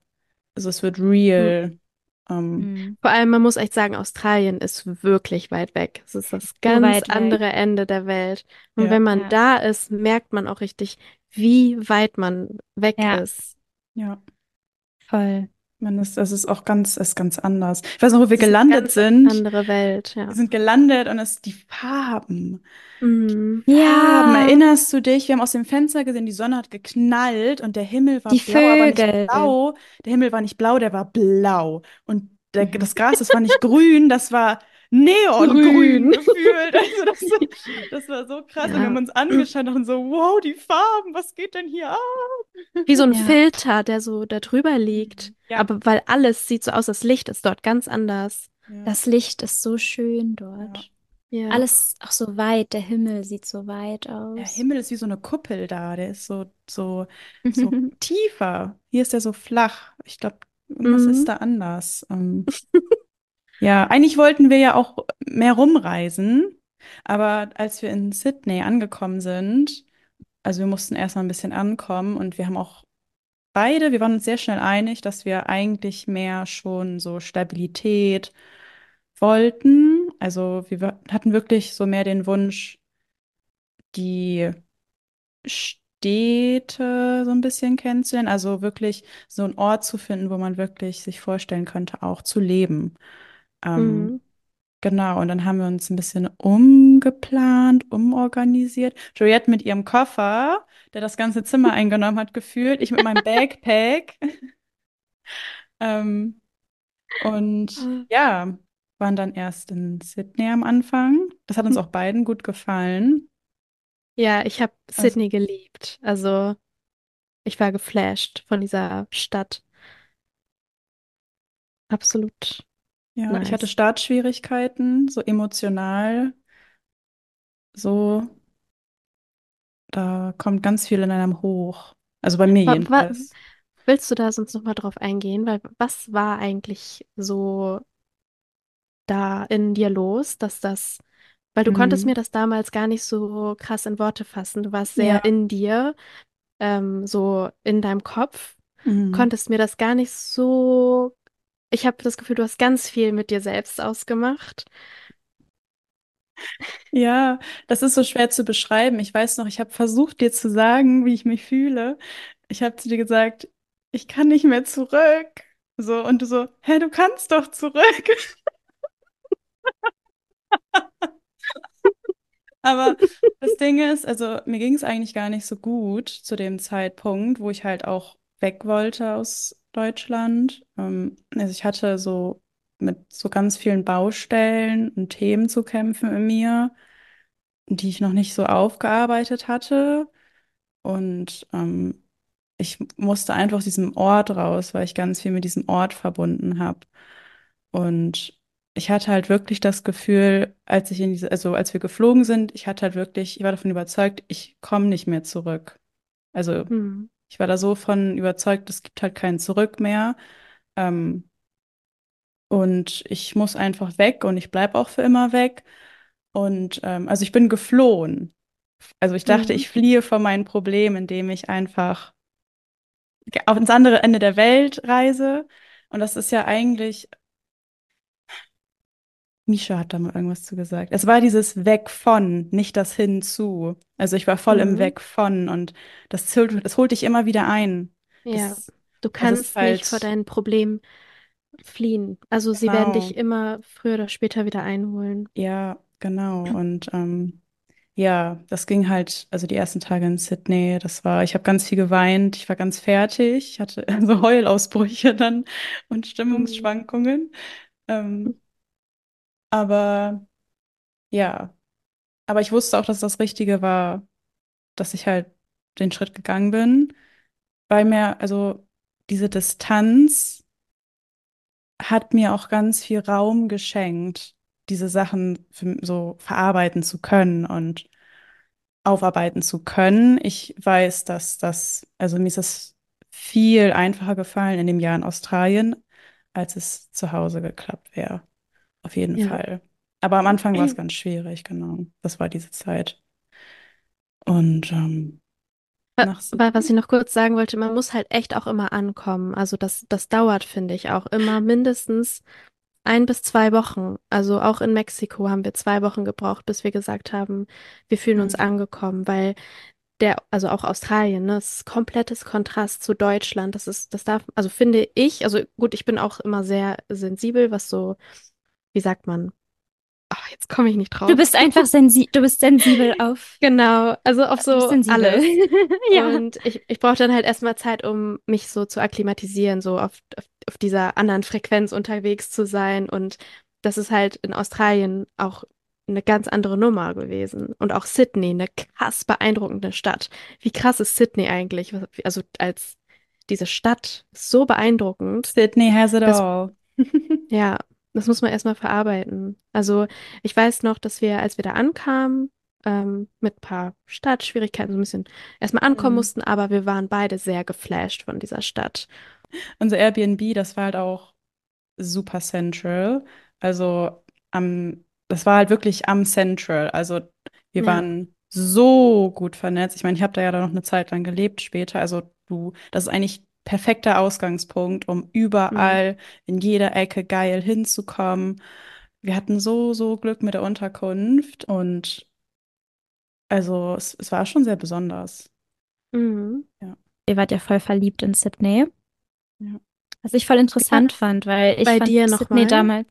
A: also es wird real. Ähm,
C: Hm.
B: Vor allem, man muss echt sagen, Australien ist wirklich weit weg. Es ist das ganz
C: weit weg.
B: andere Ende der Welt. Und
A: Ja.
B: wenn man
C: Ja.
B: da ist, merkt man auch richtig, wie weit man weg
C: Ja.
B: ist.
A: ja,
C: Voll.
A: Man ist, das ist auch ganz, ist ganz anders. Ich weiß noch, wo wir
B: eine
A: gelandet sind.
B: Andere Welt, ja.
A: Wir sind gelandet und es die Farben.
B: Mhm.
A: Farben, erinnerst du dich? Wir haben aus dem Fenster gesehen, die Sonne hat geknallt und der Himmel war
C: Die
A: blau, aber nicht
C: Vögel.
A: blau. Der Himmel war nicht blau, der war blau. Und der, das Gras, das war nicht grün, das war neongrün
B: Grün.
A: gefühlt. Also das, das war so krass. Und wir
B: Ja.
A: haben uns angeschaut und so, wow, die Farben, was geht denn hier ab?
B: Wie so ein
C: Ja.
B: Filter, der so da drüber liegt.
A: Ja.
B: Aber weil alles sieht so aus, das Licht ist dort ganz anders.
A: Ja.
C: Das Licht ist so schön dort.
B: Ja.
C: Alles auch so weit. Der Himmel sieht so weit aus.
A: Der Himmel ist wie so eine Kuppel da, der ist so, so, so tiefer. Hier ist er so flach. Ich glaube, irgendwas
B: Mhm.
A: ist da anders. Ähm, ja, eigentlich wollten wir ja auch mehr rumreisen, aber als wir in Sydney angekommen sind, also wir mussten erstmal ein bisschen ankommen und wir haben auch beide, wir waren uns sehr schnell einig, dass wir eigentlich mehr schon so Stabilität wollten. Also wir hatten wirklich so mehr den Wunsch, die Städte so ein bisschen kennenzulernen. Also wirklich so einen Ort zu finden, wo man wirklich sich vorstellen könnte, auch zu leben. Ähm,
B: Mhm.
A: Genau, und dann haben wir uns ein bisschen umgeplant, umorganisiert. Juliette mit ihrem Koffer, der das ganze Zimmer eingenommen hat, gefühlt. Ich mit meinem Backpack. Ähm, und
B: Ah.
A: ja, waren dann erst in Sydney am Anfang. Das hat uns auch beiden gut gefallen.
B: Ja, ich habe
A: Also-
B: Sydney geliebt. Also ich war geflasht von dieser Stadt. Absolut.
A: Ja, ich hatte
B: Nice.
A: Startschwierigkeiten, so emotional. So, da kommt ganz viel in einem hoch. Also bei mir
B: Wa- wa-
A: jedenfalls.
B: Willst du da sonst noch mal drauf eingehen? Weil was war eigentlich so da in dir los, dass das, weil du konntest
A: Mhm.
B: mir das damals gar nicht so krass in Worte fassen. Du warst sehr
A: Ja.
B: in dir, ähm, so in deinem Kopf,
A: Mhm.
B: konntest mir das gar nicht so. Ich habe das Gefühl, du hast ganz viel mit dir selbst ausgemacht.
A: Ja, das ist so schwer zu beschreiben. Ich weiß noch, ich habe versucht, dir zu sagen, wie ich mich fühle. Ich habe zu dir gesagt, ich kann nicht mehr zurück. So, und du so, hä, du kannst doch zurück. Aber das Ding ist, also mir ging es eigentlich gar nicht so gut zu dem Zeitpunkt, wo ich halt auch weg wollte aus Deutschland. Ähm, also ich hatte so mit so ganz vielen Baustellen und Themen zu kämpfen in mir, die ich noch nicht so aufgearbeitet hatte. Und ähm, ich musste einfach aus diesem Ort raus, weil ich ganz viel mit diesem Ort verbunden habe. Und ich hatte halt wirklich das Gefühl, als ich in diese, also als wir geflogen sind, ich hatte halt wirklich, ich war davon überzeugt, ich komme nicht mehr zurück. Also
B: Hm.
A: Ich war da so von überzeugt, es gibt halt kein Zurück mehr. Ähm, und ich muss einfach weg und ich bleibe auch für immer weg. Und ähm, also ich bin geflohen. Also ich dachte,
B: Mhm.
A: ich fliehe vor meinen Problemen, indem ich einfach auf ins andere Ende der Welt reise. Und das ist ja eigentlich, Misha hat da mal irgendwas zu gesagt. Es war dieses Weg von, nicht das Hinzu. Also ich war voll im
B: Mhm.
A: Weg von und das, holt- das holt dich immer wieder ein.
B: Ja,
A: Das,
B: du
A: das
B: kannst
A: halt,
B: nicht vor deinen Problemen fliehen. Also sie werden dich
A: genau.
B: immer früher oder später wieder einholen.
A: Ja, genau. Und ähm, ja, das ging halt, also die ersten Tage in Sydney, das war, ich habe ganz viel geweint, ich war ganz fertig, ich hatte so Heulausbrüche dann und
B: Mhm.
A: Stimmungsschwankungen. Ähm, aber ja, aber ich wusste auch, dass das Richtige war, dass ich halt den Schritt gegangen bin, weil mir, also diese Distanz hat mir auch ganz viel Raum geschenkt. diese Sachen für, so verarbeiten zu können und aufarbeiten zu können. Ich weiß, dass das, also mir ist das viel einfacher gefallen in dem Jahr in Australien, als es zu Hause geklappt wäre. Auf jeden
B: Ja.
A: Fall. Aber am Anfang war es ganz schwierig, genau. Das war diese Zeit. Und ähm,
B: Weil, was ich noch kurz sagen wollte, man muss halt echt auch immer ankommen. Also das, das dauert, finde ich, auch immer mindestens ein bis zwei Wochen. Also auch in Mexiko haben wir zwei Wochen gebraucht, bis wir gesagt haben, wir fühlen uns
A: Mhm.
B: angekommen, weil der, also auch Australien, ne, das ist komplettes Kontrast zu Deutschland. Das ist, das darf, also finde ich, also gut, ich bin auch immer sehr sensibel, was so, wie sagt man? Ach, jetzt komme ich nicht drauf.
C: Du bist einfach sensi du bist sensibel auf.
B: Genau, also auf so
C: sensibel.
B: alles.
C: Ja.
B: Und ich, ich brauche dann halt erstmal Zeit, um mich so zu akklimatisieren, so auf, auf, auf dieser anderen Frequenz unterwegs zu sein. Und das ist halt in Australien auch eine ganz andere Nummer gewesen. Und auch Sydney, eine krass beeindruckende Stadt. Wie krass ist Sydney eigentlich? Also als diese Stadt so beeindruckend.
A: Sydney has it all.
B: Ja, das muss man erstmal verarbeiten. Also ich weiß noch, dass wir, als wir da ankamen, ähm, mit ein paar Startschwierigkeiten so ein bisschen erstmal ankommen
A: Mhm.
B: mussten, aber wir waren beide sehr geflasht von dieser Stadt.
A: Unser Airbnb, das war halt auch super central. Also am, das war halt wirklich am Central. Also wir
B: Ja.
A: waren so gut vernetzt. Ich meine, ich habe da ja dann noch eine Zeit lang gelebt später. Also du, das ist eigentlich perfekter Ausgangspunkt, um überall in jeder Ecke geil hinzukommen. Wir hatten so, so Glück mit der Unterkunft und also es, es war schon sehr besonders.
B: Mhm.
C: Ihr wart ja voll verliebt in Sydney.
A: Ja.
C: Was ich voll interessant fand, weil ich
B: bei
C: fand
B: dir noch
C: Sydney
B: mal?
C: damals,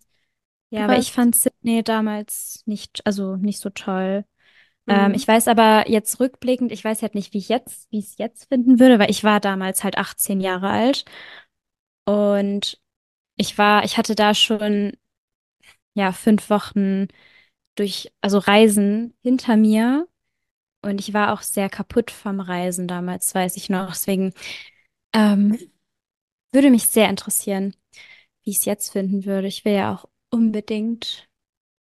C: ja, aber ich fand Sydney damals nicht, also nicht so toll. Ähm,
B: Mhm.
C: ich weiß aber jetzt rückblickend, ich weiß halt nicht, wie ich jetzt, wie ich es jetzt finden würde, weil ich war damals halt 18 Jahre alt und ich war, ich hatte da schon ja fünf Wochen durch, also Reisen hinter mir und ich war auch sehr kaputt vom Reisen damals, weiß ich noch. Deswegen ähm, würde mich sehr interessieren, wie ich es jetzt finden würde. Ich will ja auch unbedingt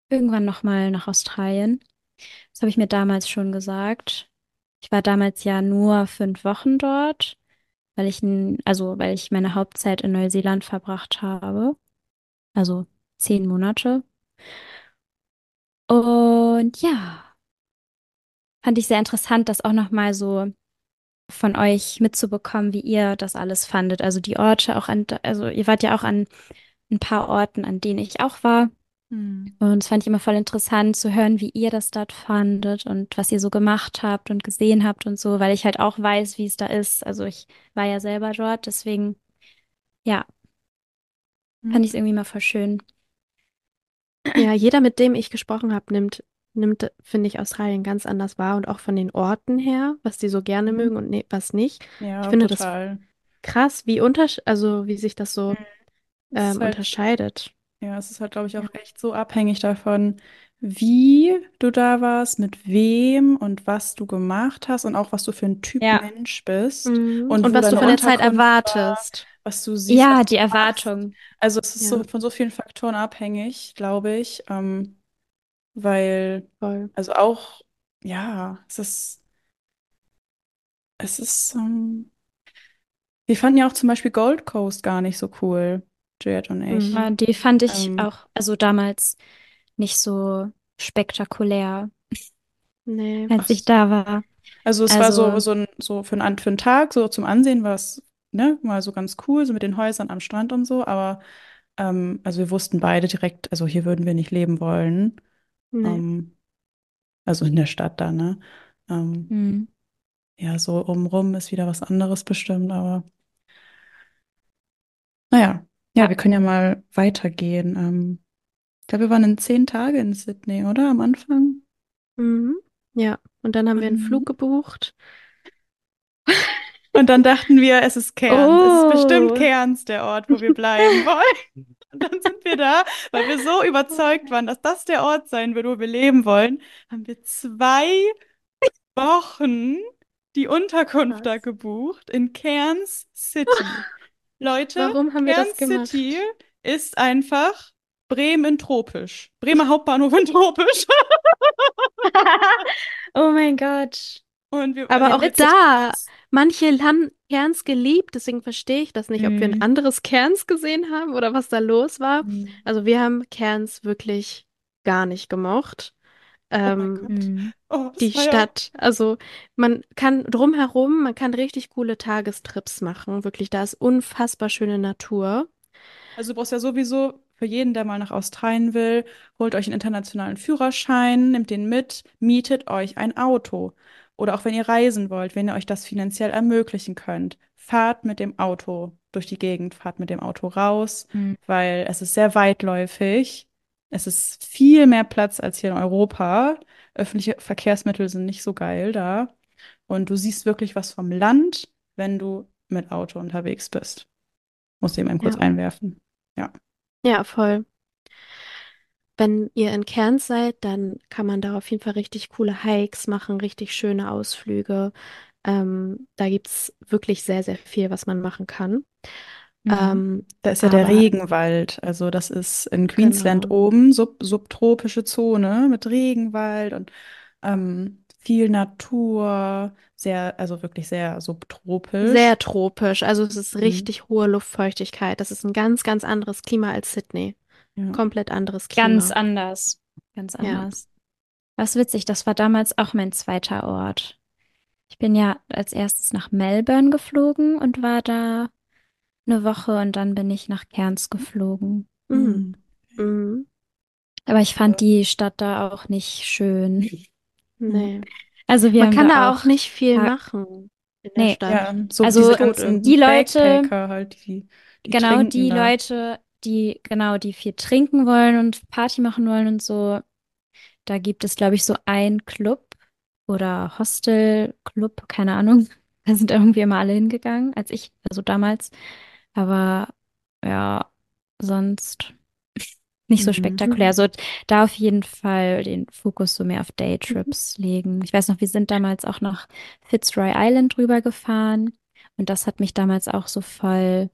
C: irgendwann noch mal nach Australien. Das habe ich mir damals schon gesagt. Ich war damals ja nur fünf Wochen dort, weil ich, also weil ich meine Hauptzeit in Neuseeland verbracht habe. Also zehn Monate. Und ja, fand ich sehr interessant, das auch noch mal so von euch mitzubekommen, wie ihr das alles fandet. Also die Orte auch an, also ihr wart ja auch an ein paar Orten, an denen ich auch war.
A: Hm.
C: Und das fand ich immer voll interessant zu hören, wie ihr das dort fandet und was ihr so gemacht habt und gesehen habt und so, weil ich halt auch weiß, wie es da ist. Also ich war ja selber dort, deswegen, ja, fand ich es irgendwie mal voll schön.
B: Ja, jeder, mit dem ich gesprochen habe, nimmt, nimmt, finde ich, Australien ganz anders wahr und auch von den Orten her, was die so gerne
A: Mhm.
B: mögen und ne, was nicht.
A: Ja,
B: Ich finde das
A: total.
B: Krass, wie untersch also wie sich das so
A: Mhm. Es
B: ähm,
A: halt,
B: unterscheidet.
A: Ja, es ist halt, glaube ich, auch echt so abhängig davon, wie du da warst, mit wem und was du gemacht hast und auch was du für ein Typ
C: Ja.
A: Mensch bist
B: Mhm.
A: und
B: Und
A: wo
B: was du
A: deine
B: von der Zeit
A: Unterkunft war,
B: erwartest.
A: was du siehst,
C: Ja, die
A: du machst.
C: Erwartung.
A: Also es ist so
B: Ja.
A: von so vielen Faktoren abhängig, glaube ich, ähm, weil,
B: Voll.
A: also auch, ja, es ist, es ist, ähm, wir fanden ja auch zum Beispiel Gold Coast gar nicht so cool, Juliette und ich.
B: Mhm.
C: Ja, die fand ich
A: Ähm,
C: auch, also damals nicht so spektakulär,
B: Nee.
C: als ich
A: so.
C: da war.
A: Also es war so,
C: Also,
A: so, ein, so für einen, für einen Tag, so zum Ansehen war es, ne, mal so ganz cool, so mit den Häusern am Strand und so, aber ähm, also wir wussten beide direkt, also hier würden wir nicht leben wollen.
B: Nee.
A: Ähm, also in der Stadt da, ne? Ähm,
C: hm.
A: ja, so rumrum ist wieder was anderes bestimmt, aber naja, ja, wir können ja mal weitergehen. Ähm, ich glaube, wir waren in zehn Tage in Sydney, oder? Am Anfang?
B: Mhm. Ja. Und dann haben wir einen
A: Mhm.
B: Flug gebucht.
A: Und dann dachten wir, es ist Cairns. Es ist bestimmt
B: Oh.
A: Cairns der Ort, wo wir bleiben wollen. Und dann sind wir da, weil wir so überzeugt waren, dass das der Ort sein wird, wo wir leben wollen, haben wir zwei Wochen die Unterkunft da
B: Krass.
A: gebucht in Cairns City. Leute,
B: Warum haben wir das
A: Cairns
B: gemacht?
A: City ist einfach Bremen tropisch. Bremer Hauptbahnhof in tropisch.
C: Oh mein Gott.
A: Wir,
B: Aber
A: ja,
B: auch da, manche haben Cairns geliebt, deswegen verstehe ich das nicht, ob wir ein
C: Mhm.
B: anderes Cairns gesehen haben oder was da los war.
A: Mhm.
B: Also wir haben Cairns wirklich gar nicht gemocht.
A: Oh mein
B: Ähm,
A: Gott. Oh, das
B: die
A: war ja-
B: Stadt, also man kann drumherum, man kann richtig coole Tagestrips machen. Wirklich, da ist unfassbar schöne Natur.
A: Also du brauchst ja sowieso für jeden, der mal nach Australien will, holt euch einen internationalen Führerschein, nehmt den mit, mietet euch ein Auto. Oder auch wenn ihr reisen wollt, wenn ihr euch das finanziell ermöglichen könnt, fahrt mit dem Auto durch die Gegend, fahrt mit dem Auto raus,
C: Mhm.
A: weil es ist sehr weitläufig. Es ist viel mehr Platz als hier in Europa. Öffentliche Verkehrsmittel sind nicht so geil da. Und du siehst wirklich was vom Land, wenn du mit Auto unterwegs bist. Muss ich eben kurz
B: Ja.
A: einwerfen.
B: Ja, voll. Wenn ihr in Cairns seid, dann kann man da auf jeden Fall richtig coole Hikes machen, richtig schöne Ausflüge. Ähm, da gibt's wirklich sehr, sehr viel, was man machen kann.
C: Mhm.
B: Ähm,
A: Da ist ja der
B: aber
A: Regenwald. Also das ist in Queensland
B: genau.
A: oben, sub subtropische Zone mit Regenwald und ähm, viel Natur, sehr, also wirklich sehr subtropisch.
B: Sehr tropisch. Also es ist
A: Mhm.
B: richtig hohe Luftfeuchtigkeit. Das ist ein ganz, ganz anderes Klima als Sydney.
A: Ja.
B: Komplett anderes
C: Ganz
B: Klima.
C: anders. Ganz
B: Ja.
C: anders. Was witzig, das war damals auch mein zweiter Ort. Ich bin ja als erstes nach Melbourne geflogen und war da eine Woche und dann bin ich nach Cairns geflogen.
B: Mhm.
A: Mhm.
B: Mhm.
C: Aber ich fand die Stadt da auch nicht schön.
B: Nee.
C: Also wir
B: Man
C: haben
B: kann
C: da auch
B: auch nicht viel machen in der
C: Nee.
B: Stadt.
A: Ja, so
C: Also, die Leute-
A: halt, die, die
C: genau die
A: da.
C: Leute, die genau, die viel trinken wollen und Party machen wollen und so. Da gibt es, glaube ich, so ein Club oder Hostel-Club, keine Ahnung. Da sind irgendwie immer alle hingegangen, als ich, also damals. Aber ja, sonst nicht so
A: Mhm.
C: spektakulär. Also da auf jeden Fall den Fokus so mehr auf Daytrips legen. Ich weiß noch, wir sind damals auch nach Fitzroy Island rübergefahren und das hat mich damals auch so voll,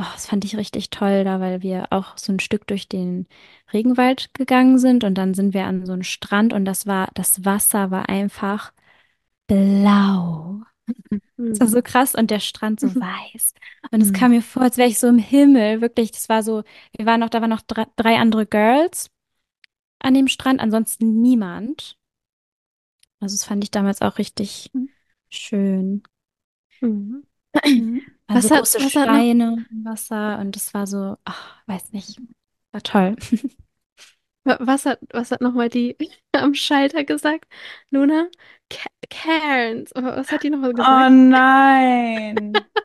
C: oh, das fand ich richtig toll da, weil wir auch so ein Stück durch den Regenwald gegangen sind und dann sind wir an so einen Strand und das war, das Wasser war einfach blau. Das war
B: Mhm.
C: so krass und der Strand so
B: Mhm.
C: weiß. Und es
A: Mhm.
C: kam mir vor, als wäre ich so im Himmel. Wirklich, das war so, wir waren noch, da waren noch drei, drei andere Girls an dem Strand, ansonsten niemand. Also das fand ich damals auch richtig
B: Mhm.
C: schön.
B: Mhm.
A: Mhm.
C: Also
B: Was hat-
C: große
B: was noch-
C: Steine im Wasser und das war so, ach, weiß nicht, war toll.
B: Wa- Was hat, was hat nochmal die am Schalter gesagt? Luna? Ca Cairns. Was hat die nochmal
A: Oh
B: gesagt?
A: nein.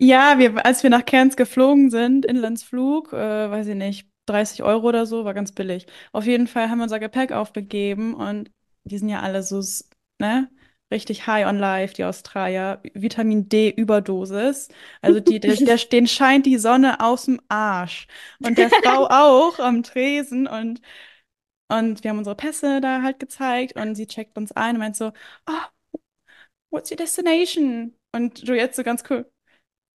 A: Ja, wir, als wir nach Cairns geflogen sind, Inlandsflug, äh, weiß ich nicht, 30 Euro oder so, war ganz billig. Auf jeden Fall haben wir unser Gepäck aufgegeben und die sind ja alle so, ne, richtig high on life, die Australier. Vitamin D-Überdosis. Also die, der, der, denen scheint die Sonne aus dem Arsch. Und der Frau auch am Tresen und und wir haben unsere Pässe da halt gezeigt und sie checkt uns ein und meint so, oh, what's your destination? Und du jetzt so ganz cool,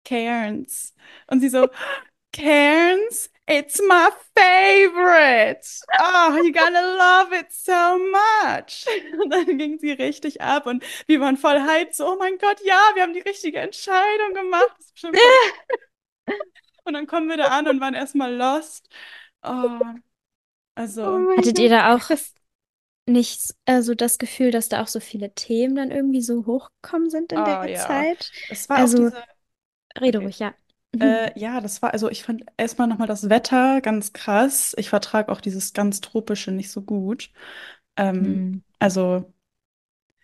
A: Cairns. Und sie so, Cairns? It's my favorite. Oh, you're gonna love it so much. Und dann ging sie richtig ab und wir waren voll hyped, so, oh mein Gott, ja, wir haben die richtige Entscheidung gemacht. Und dann kommen wir da an und waren erstmal lost. Oh, also.
B: Oh
C: Hattet ihr da auch
B: Das,
C: nicht also das Gefühl, dass da auch so viele Themen dann irgendwie so hochgekommen sind in
A: Oh,
C: der
A: ja.
C: Zeit?
A: Es war
C: Also-
A: diese,
C: Rede
A: Okay.
C: ruhig, ja.
A: äh, ja, das war, also ich fand erstmal nochmal das Wetter ganz krass. Ich vertrage auch dieses ganz tropische nicht so gut. Ähm,
C: Mhm.
A: also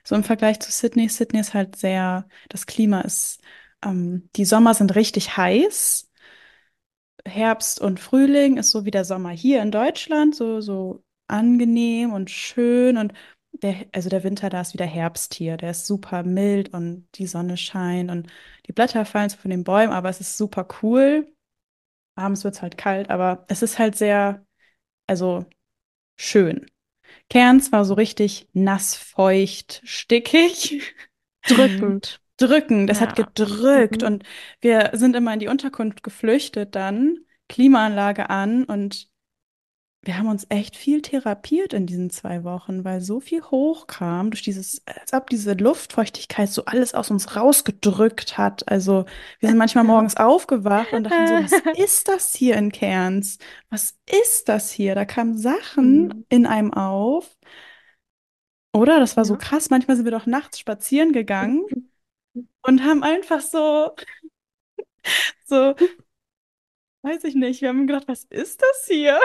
A: so im Vergleich zu Sydney, Sydney ist halt sehr, das Klima ist, ähm, die Sommer sind richtig heiß. Herbst und Frühling ist so wie der Sommer hier in Deutschland, so, so angenehm und schön. Und der, also der Winter, da ist wieder Herbst hier. Der ist super mild und die Sonne scheint und die Blätter fallen so von den Bäumen, aber es ist super cool. Abends wird es halt kalt, aber es ist halt sehr, also schön. Cairns war so richtig nass, feucht, stickig.
B: drückend.
A: Drücken, das hat
C: Ja.
A: gedrückt
B: Mhm.
A: und wir sind immer in die Unterkunft geflüchtet dann, Klimaanlage an und wir haben uns echt viel therapiert in diesen zwei Wochen, weil so viel hochkam durch dieses, als ob diese Luftfeuchtigkeit so alles aus uns rausgedrückt hat. Also wir sind manchmal morgens aufgewacht und dachten so, was ist das hier in Cairns? Was ist das hier? Da kamen Sachen
B: Mhm.
A: in einem auf. Oder? Das war so krass. Manchmal sind wir doch nachts spazieren gegangen und haben einfach so, so, weiß ich nicht, wir haben gedacht, was ist das hier?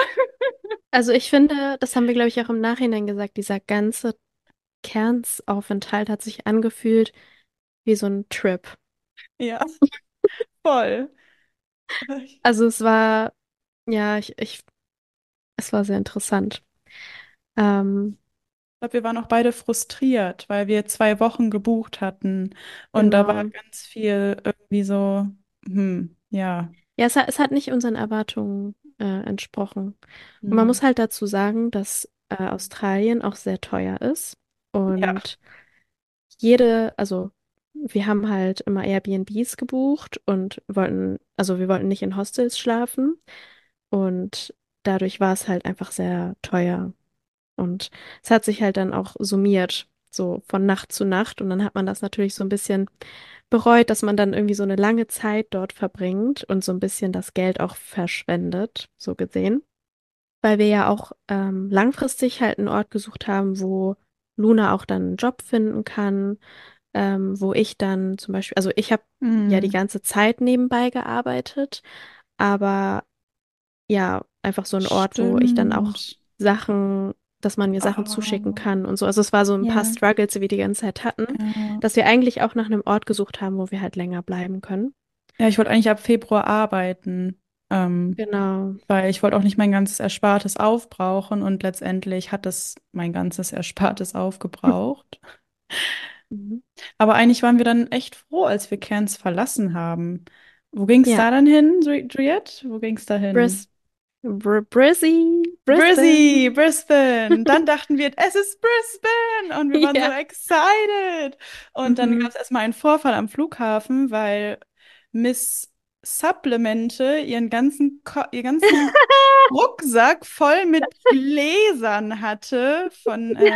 B: Also ich finde, das haben wir, glaube ich, auch im Nachhinein gesagt, dieser ganze Kernsaufenthalt hat sich angefühlt wie so ein Trip.
A: Ja, voll.
B: Also es war, ja, ich, ich, es war sehr interessant. Ähm,
A: glaube, wir waren auch beide frustriert, weil wir zwei Wochen gebucht hatten und da war
B: genau.
A: ganz viel irgendwie so, hm, ja.
B: Ja, es hat, es hat nicht unseren Erwartungen äh, entsprochen. Und man
A: Hm.
B: muss halt dazu sagen, dass äh, Australien auch sehr teuer ist.
A: Ja.
B: Und jede, also wir haben halt immer Airbnbs gebucht und wollten, also wir wollten nicht in Hostels schlafen. Und dadurch war es halt einfach sehr teuer. Und es hat sich halt dann auch summiert, so von Nacht zu Nacht. Und dann hat man das natürlich so ein bisschen bereut, dass man dann irgendwie so eine lange Zeit dort verbringt und so ein bisschen das Geld auch verschwendet, so gesehen. Weil wir ja auch ähm, langfristig halt einen Ort gesucht haben, wo Luna auch dann einen Job finden kann, ähm, wo ich dann zum Beispiel, also ich habe ja die
A: Hm.
B: ganze Zeit nebenbei gearbeitet, aber ja, einfach so ein Ort, wo ich dann auch
A: Stimmt.
B: Sachen, dass man mir Sachen zuschicken
A: Oh,
B: kann und so. Also es war so ein paar
C: Ja.
B: Struggles, die wir die ganze Zeit hatten,
A: ja.
B: dass wir eigentlich auch nach einem Ort gesucht haben, wo wir halt länger bleiben können.
A: Ja, ich wollte eigentlich ab Februar arbeiten, ähm,
B: Genau.
A: weil ich wollte auch nicht mein ganzes Erspartes aufbrauchen und letztendlich hat es mein ganzes Erspartes aufgebraucht.
B: Mhm.
A: Aber eigentlich waren wir dann echt froh, als wir Cairns verlassen haben. Wo ging es
B: Ja,
A: da dann hin, Juliette? Wo ging es da hin?
B: Bris Br Brizzy,
A: Brizzy,
B: Brisbane.
A: Brisbane. Dann dachten wir, es ist Brisbane. Und wir waren so
B: Ja.
A: excited. Und dann
B: Mhm.
A: gab es erstmal einen Vorfall am Flughafen, weil Miss Supplemente ihren ganzen, Ko ihren ganzen Rucksack voll mit Gläsern hatte von, äh,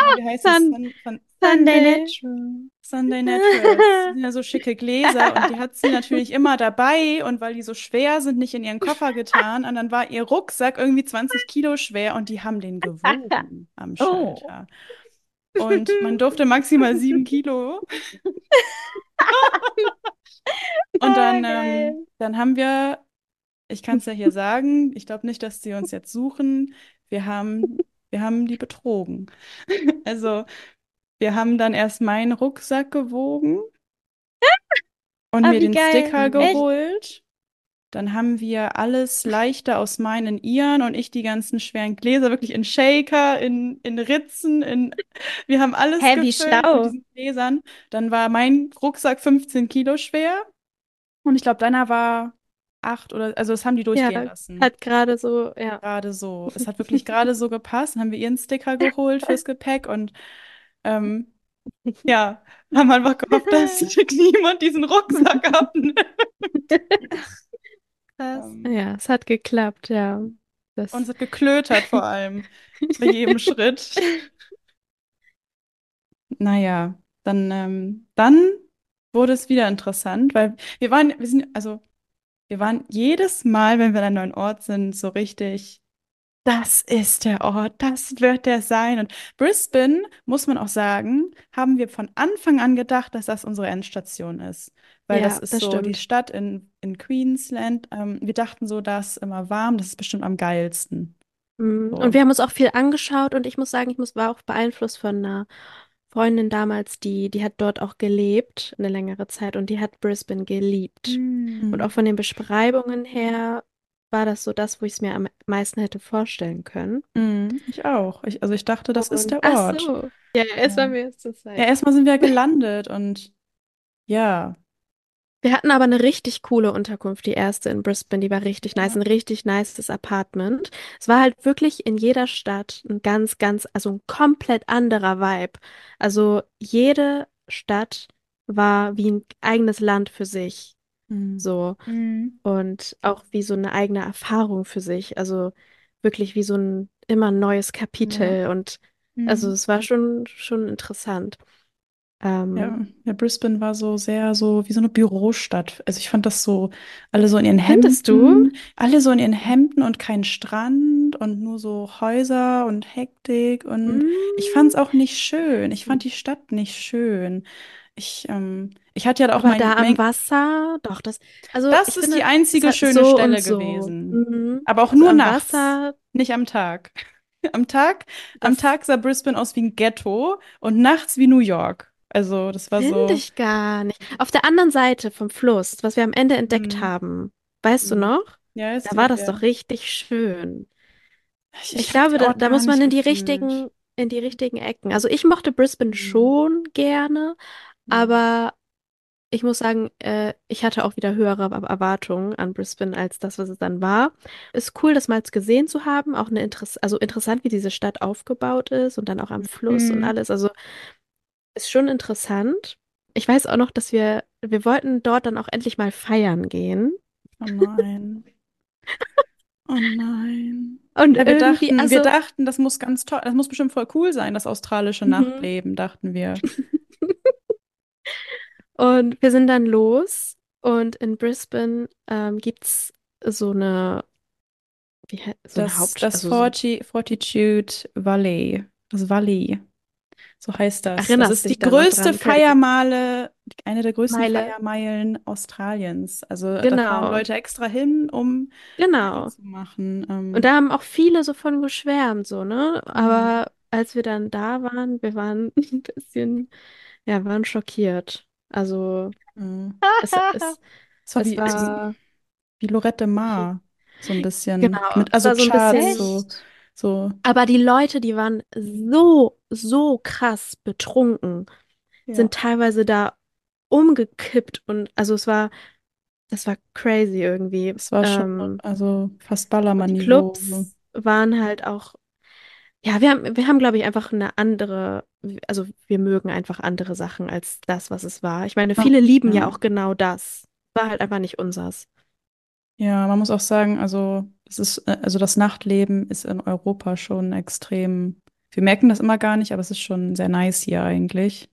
A: wie heißt es?
B: Sun
A: Von, von
C: Sunday
B: Sunday.
C: Natural.
A: Sunday Naturals. Das sind ja so schicke Gläser und die hat sie natürlich immer dabei und weil die so schwer sind, nicht in ihren Koffer getan. Und dann war ihr Rucksack irgendwie 20 Kilo schwer und die haben den gewogen am
C: Oh.
A: Schalter. Und man durfte maximal sieben Kilo. Und dann,
C: Ah,
A: ähm, dann haben wir, ich kann es ja hier sagen, ich glaube nicht, dass sie uns jetzt suchen. Wir haben, wir haben die betrogen. Also, wir haben dann erst meinen Rucksack gewogen und
C: Ah,
A: mir den
C: geil.
A: Sticker
C: Echt?
A: geholt. Dann haben wir alles leichter aus meinen ihren und ich die ganzen schweren Gläser wirklich in Shaker, in, in Ritzen, in wir haben alles
C: Hä, wie
A: gefüllt mit
C: schlau.
A: diesen Gläsern. Dann war mein Rucksack 15 Kilo schwer und ich glaube, deiner war acht oder, also das haben die durchgehen
B: Ja,
A: lassen.
B: hat gerade so, ja.
A: Gerade so. Es hat wirklich gerade so gepasst. Dann haben wir ihren Sticker geholt fürs Gepäck und ähm, ja, haben einfach gehofft, dass niemand diesen Rucksack abnimmt.
C: Krass.
A: Ähm,
B: Ja, es hat geklappt, ja. Das,
A: und es hat geklötert vor allem bei jedem Schritt. Naja, dann, ähm, dann wurde es wieder interessant, weil wir waren, wir sind, also wir waren jedes Mal, wenn wir an einem neuen Ort sind, so richtig, das ist der Ort, das wird der sein. Und Brisbane, muss man auch sagen, haben wir von Anfang an gedacht, dass das unsere Endstation ist. Weil das
B: ja,
A: ist
B: das
A: so die
B: stimmt.
A: Stadt in, in Queensland. Ähm, wir dachten so, da ist immer warm, das ist bestimmt am geilsten.
B: Mhm.
A: So.
B: Und wir haben uns auch viel angeschaut und ich muss sagen, ich muss, war auch beeinflusst von einer Freundin damals, die, die hat dort auch gelebt, eine längere Zeit und die hat Brisbane geliebt. Und auch
A: Mhm.
B: von den Beschreibungen her war das so das, wo ich es mir am meisten hätte vorstellen können.
A: Mhm, ich auch. Ich, also ich dachte, das ist
B: Und
A: der
B: ach
A: Ort.
B: so, ja, es war
A: Ja.
B: mir erste
A: Ja, erstmal sind wir gelandet und ja.
B: Wir hatten aber eine richtig coole Unterkunft, die erste in Brisbane, die war richtig nice,
A: Ja.
B: ein richtig nices Apartment. Es war halt wirklich in jeder Stadt ein ganz, ganz, also ein komplett anderer Vibe. Also jede Stadt war wie ein eigenes Land für sich,
A: Mhm.
B: so
C: Mhm.
B: und auch wie so eine eigene Erfahrung für sich. Also wirklich wie so ein immer neues
A: Ja.
B: Kapitel und also
A: Mhm.
B: es war schon, schon interessant. Ähm,
A: Ja, ja, Brisbane war so sehr so wie so eine Bürostadt. Also ich fand das so, alle so in ihren
B: findest du?
A: Hemden, alle so in ihren Hemden und kein Strand und nur so Häuser und Hektik und ich fand es
B: Mm,
A: auch nicht schön. Ich fand die Stadt nicht schön. Ich, ähm, ich hatte ja auch
B: aber
A: mein,
B: da am Wasser, doch, das, also
A: das ist die
B: finde, es
A: einzige schöne
B: so
A: Stelle
B: so.
A: gewesen.
B: Mhm.
A: Aber auch
B: Also
A: nur
B: am
A: nachts,
B: Wasser,
A: nicht am Tag. Am Tag, am
B: das
A: Tag sah Brisbane aus wie ein Ghetto und nachts wie New York. Also das war
B: finde
A: so.
B: ich gar nicht. Auf der anderen Seite vom Fluss, was wir am Ende entdeckt
A: Hm.
B: haben, weißt du
A: Hm.
B: noch?
A: Ja, ist
B: Da war das
A: her.
B: doch richtig schön.
A: Ich,
B: Ich
A: ich
B: glaube, da, da muss man in die
A: gefühlt.
B: richtigen, in die richtigen Ecken. Also ich mochte Brisbane
A: Hm.
B: schon gerne. Aber ich muss sagen, äh, ich hatte auch wieder höhere Erw- Erwartungen an Brisbane als das, was es dann war. Ist cool, das mal gesehen zu haben. Auch eine Interess also interessant, wie diese Stadt aufgebaut ist und dann auch am Fluss und
A: Hm.
B: alles. Also ist schon interessant. Ich weiß auch noch, dass wir, wir wollten dort dann auch endlich mal feiern gehen.
A: Oh nein. Oh nein.
B: Und
A: Ja, wir dachten, wir
B: also,
A: dachten, das muss ganz toll, das muss bestimmt voll cool sein, das australische
B: mhm.
A: Nachtleben, dachten wir.
B: Und wir sind dann los und in Brisbane ähm, gibt es so eine, wie, so eine
A: Das,
B: Haupt,
A: das
B: also so,
A: Forti, Fortitude Valley, das Valley, so heißt das. Das
B: erinnerst
A: ist die größte Feiermeile, eine der größten
B: Meile,
A: Feiermeilen Australiens. Also da fahren
B: genau,
A: Leute extra hin, um
B: genau.
A: Zu machen.
B: Und
A: Ähm,
B: da haben auch viele so von geschwärmt, so, ne? Aber als wir dann da waren, wir waren ein bisschen, ja, waren schockiert. Also,
A: hm.
B: es, es,
A: war
B: es
A: wie,
B: war,
A: wie Lorette Mar, so ein bisschen
B: genau,
A: mit, also
B: so
A: Charts, so, so,
B: Aber die Leute, die waren so, so krass betrunken,
A: ja,
B: sind teilweise da umgekippt und also es war, das war crazy irgendwie.
A: es war schon,
B: Ähm,
A: also fast
B: und die
A: so.
B: Clubs waren halt auch, ja, wir haben, wir haben, glaube ich, einfach eine andere, also wir mögen einfach andere Sachen als das, was es war. Ich meine,
A: Ja,
B: viele lieben ja
A: ja.
B: auch genau das. War halt einfach nicht unsers.
A: Ja, man muss auch sagen, also das ist, äh, also das Nachtleben ist in Europa schon extrem. Wir merken das immer gar nicht, aber es ist schon sehr nice hier eigentlich.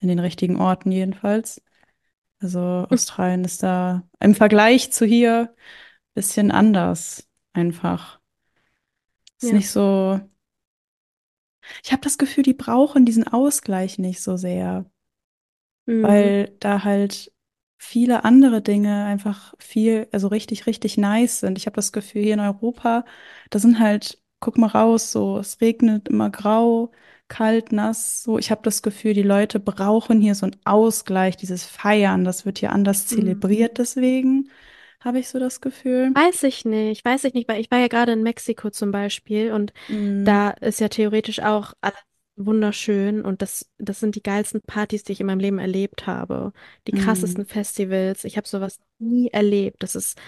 A: In den richtigen Orten jedenfalls. Also Australien ist da im Vergleich zu hier ein bisschen anders einfach. Ist
B: Ja.
A: nicht so. Ich habe das Gefühl, die brauchen diesen Ausgleich nicht so sehr,
B: Mhm.
A: weil da halt viele andere Dinge einfach viel, also richtig, richtig nice sind. Ich habe das Gefühl, hier in Europa, da sind halt, guck mal raus, so, es regnet immer grau, kalt, nass, so. Ich habe das Gefühl, die Leute brauchen hier so einen Ausgleich, dieses Feiern, das wird hier anders
B: Mhm.
A: zelebriert, deswegen habe ich so das Gefühl.
B: Weiß ich nicht, weiß ich nicht, weil ich war ja gerade in Mexiko zum Beispiel und
A: Mm,
B: da ist ja theoretisch auch alles wunderschön und das, das sind die geilsten Partys, die ich in meinem Leben erlebt habe. Die
A: mm,
B: krassesten Festivals. Ich habe sowas nie erlebt. Das ist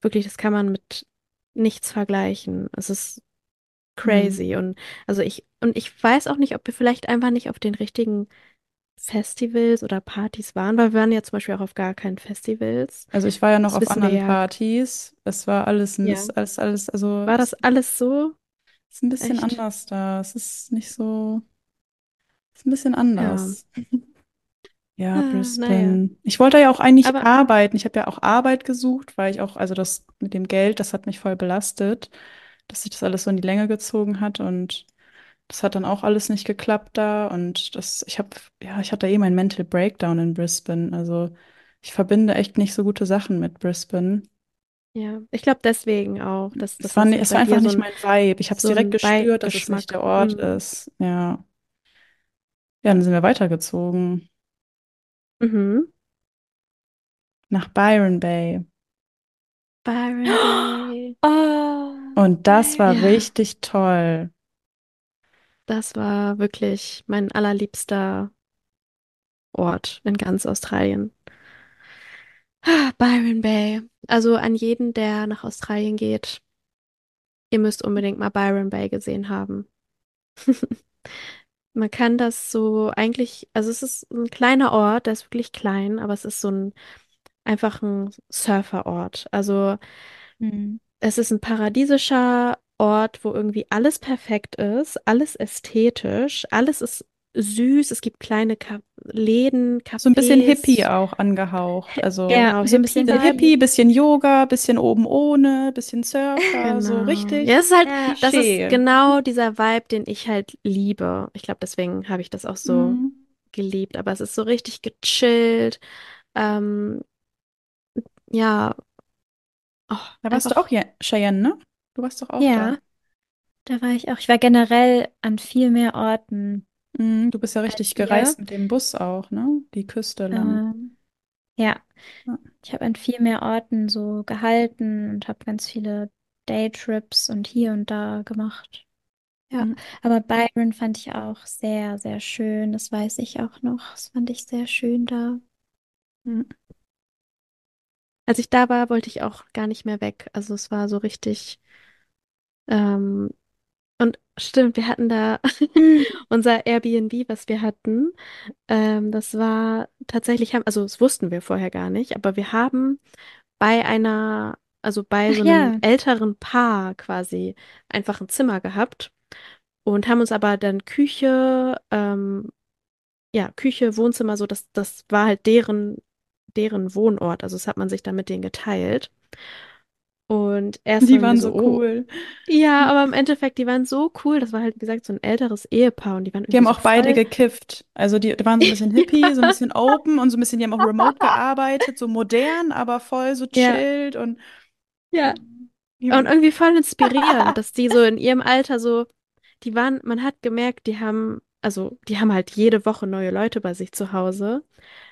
B: wirklich, das kann man mit nichts vergleichen. Es ist
A: mm.
B: crazy und also ich und ich weiß auch nicht, ob wir vielleicht einfach nicht auf den richtigen Festivals oder Partys waren, weil wir waren ja zum Beispiel auch auf gar keinen Festivals.
A: Also ich war ja noch
B: Das
A: auf anderen
B: ja.
A: Partys. Es war alles,
B: Ja.
A: ist alles, alles, also
B: War das alles so?
A: ist ein bisschen
B: Echt?
A: anders da. Es ist nicht so, es ist ein bisschen
B: Ja.
A: anders. Ja,
B: Ah, naja.
A: Brisbane. Ich wollte ja auch eigentlich
B: Aber
A: arbeiten. Ich habe ja auch Arbeit gesucht, weil ich auch, also das mit dem Geld, das hat mich voll belastet, dass sich das alles so in die Länge gezogen hat und das hat dann auch alles nicht geklappt da und das, ich habe, ja, ich hatte eh meinen Mental Breakdown in Brisbane. Also ich verbinde echt nicht so gute Sachen mit Brisbane.
B: ja, ich glaube deswegen auch, dass, dass
A: Es war, es war einfach
B: so
A: nicht
B: ein,
A: mein Vibe. Ich habe es
B: so
A: direkt gespürt, dass es nicht der Ort
B: Mm.
A: ist. Ja. Ja, dann sind wir weitergezogen
B: Mhm.
A: nach Byron Bay.
B: Byron Bay.
C: Oh,
A: Und das war
B: Ja,
A: richtig toll.
B: Das war wirklich mein allerliebster Ort in ganz Australien. Ah, Byron Bay. Also an jeden, der nach Australien geht, ihr müsst unbedingt mal Byron Bay gesehen haben. Man kann das so eigentlich, also es ist ein kleiner Ort, der ist wirklich klein, aber es ist so ein einfach ein Surferort. Also
C: Hm.
B: es ist ein paradiesischer Ort, wo irgendwie alles perfekt ist, alles ästhetisch, alles ist süß. Es gibt kleine Ka Läden,
A: So ein bisschen
B: Cafés.
A: Hippie auch angehaucht. Also
C: Ja,
B: Genau,
C: so ein bisschen
B: Hippie-Vibe.
A: Hippie, bisschen Yoga, bisschen oben ohne, bisschen Surfer, so
B: Genau.
A: richtig.
B: Ja, es ist halt,
C: Ja.
B: das ist genau dieser Vibe, den ich halt liebe. Ich glaube, deswegen habe ich das auch so
A: Mhm.
B: geliebt. Aber es ist so richtig gechillt. Ähm, ja, oh,
A: Da warst du auch hier, Cheyenne, ne? Du warst doch auch
C: Ja, da war ich auch. Ich war generell an viel mehr Orten
A: da. Mhm, du bist ja
C: als
A: richtig
C: ihr.
A: gereist mit dem Bus auch, ne? Die Küste lang.
C: Ähm, ja,
A: Ja.
C: ich habe an viel mehr Orten so gehalten und habe ganz viele Daytrips und hier und da gemacht. Ja,
A: Mhm.
C: aber Byron fand ich auch sehr, sehr schön. Das weiß ich auch noch. Das fand ich sehr schön da.
A: Mhm.
B: Als ich da war, wollte ich auch gar nicht mehr weg. Also es war so richtig. Ähm, und stimmt, wir hatten da unser Airbnb, was wir hatten. Ähm, das war tatsächlich, haben, also das wussten wir vorher gar nicht, aber wir haben bei einer, also bei
C: Ach
B: so einem
C: ja,
B: älteren Paar quasi einfach ein Zimmer gehabt und haben uns aber dann Küche, ähm, ja, Küche, Wohnzimmer, so, das, das war halt deren, deren Wohnort. Also das hat man sich dann mit denen geteilt. Und erst
A: Die
B: waren so, oh,
A: cool.
B: ja, aber im Endeffekt, die waren so cool. Das war halt, wie gesagt, so ein älteres Ehepaar und die waren
A: Die haben
B: so
A: auch beide
B: voll.
A: gekifft. Also die, die waren so ein bisschen hippie, so ein bisschen open und so ein bisschen, die haben auch remote gearbeitet, so modern, aber voll so
B: Ja,
A: chilled und
B: ja.
A: die
B: Und irgendwie voll inspirierend, dass die so in ihrem Alter so, die waren, man hat gemerkt, die haben, also die haben halt jede Woche neue Leute bei sich zu Hause,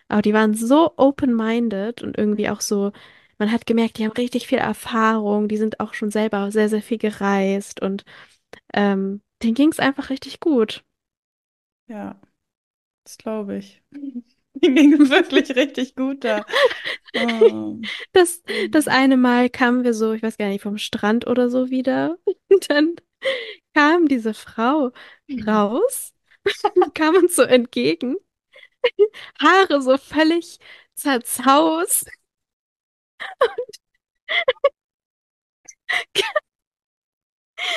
B: aber die waren so open-minded und irgendwie auch so, man hat gemerkt, die haben richtig viel Erfahrung, die sind auch schon selber sehr, sehr viel gereist und ähm, denen ging es einfach richtig gut.
A: ja, das glaube ich. Denen ging es wirklich richtig gut da. Oh.
B: Das, das eine Mal kamen wir so, ich weiß gar nicht, vom Strand oder so wieder. Und dann kam diese Frau raus, kam uns so entgegen, Haare so völlig zerzaust.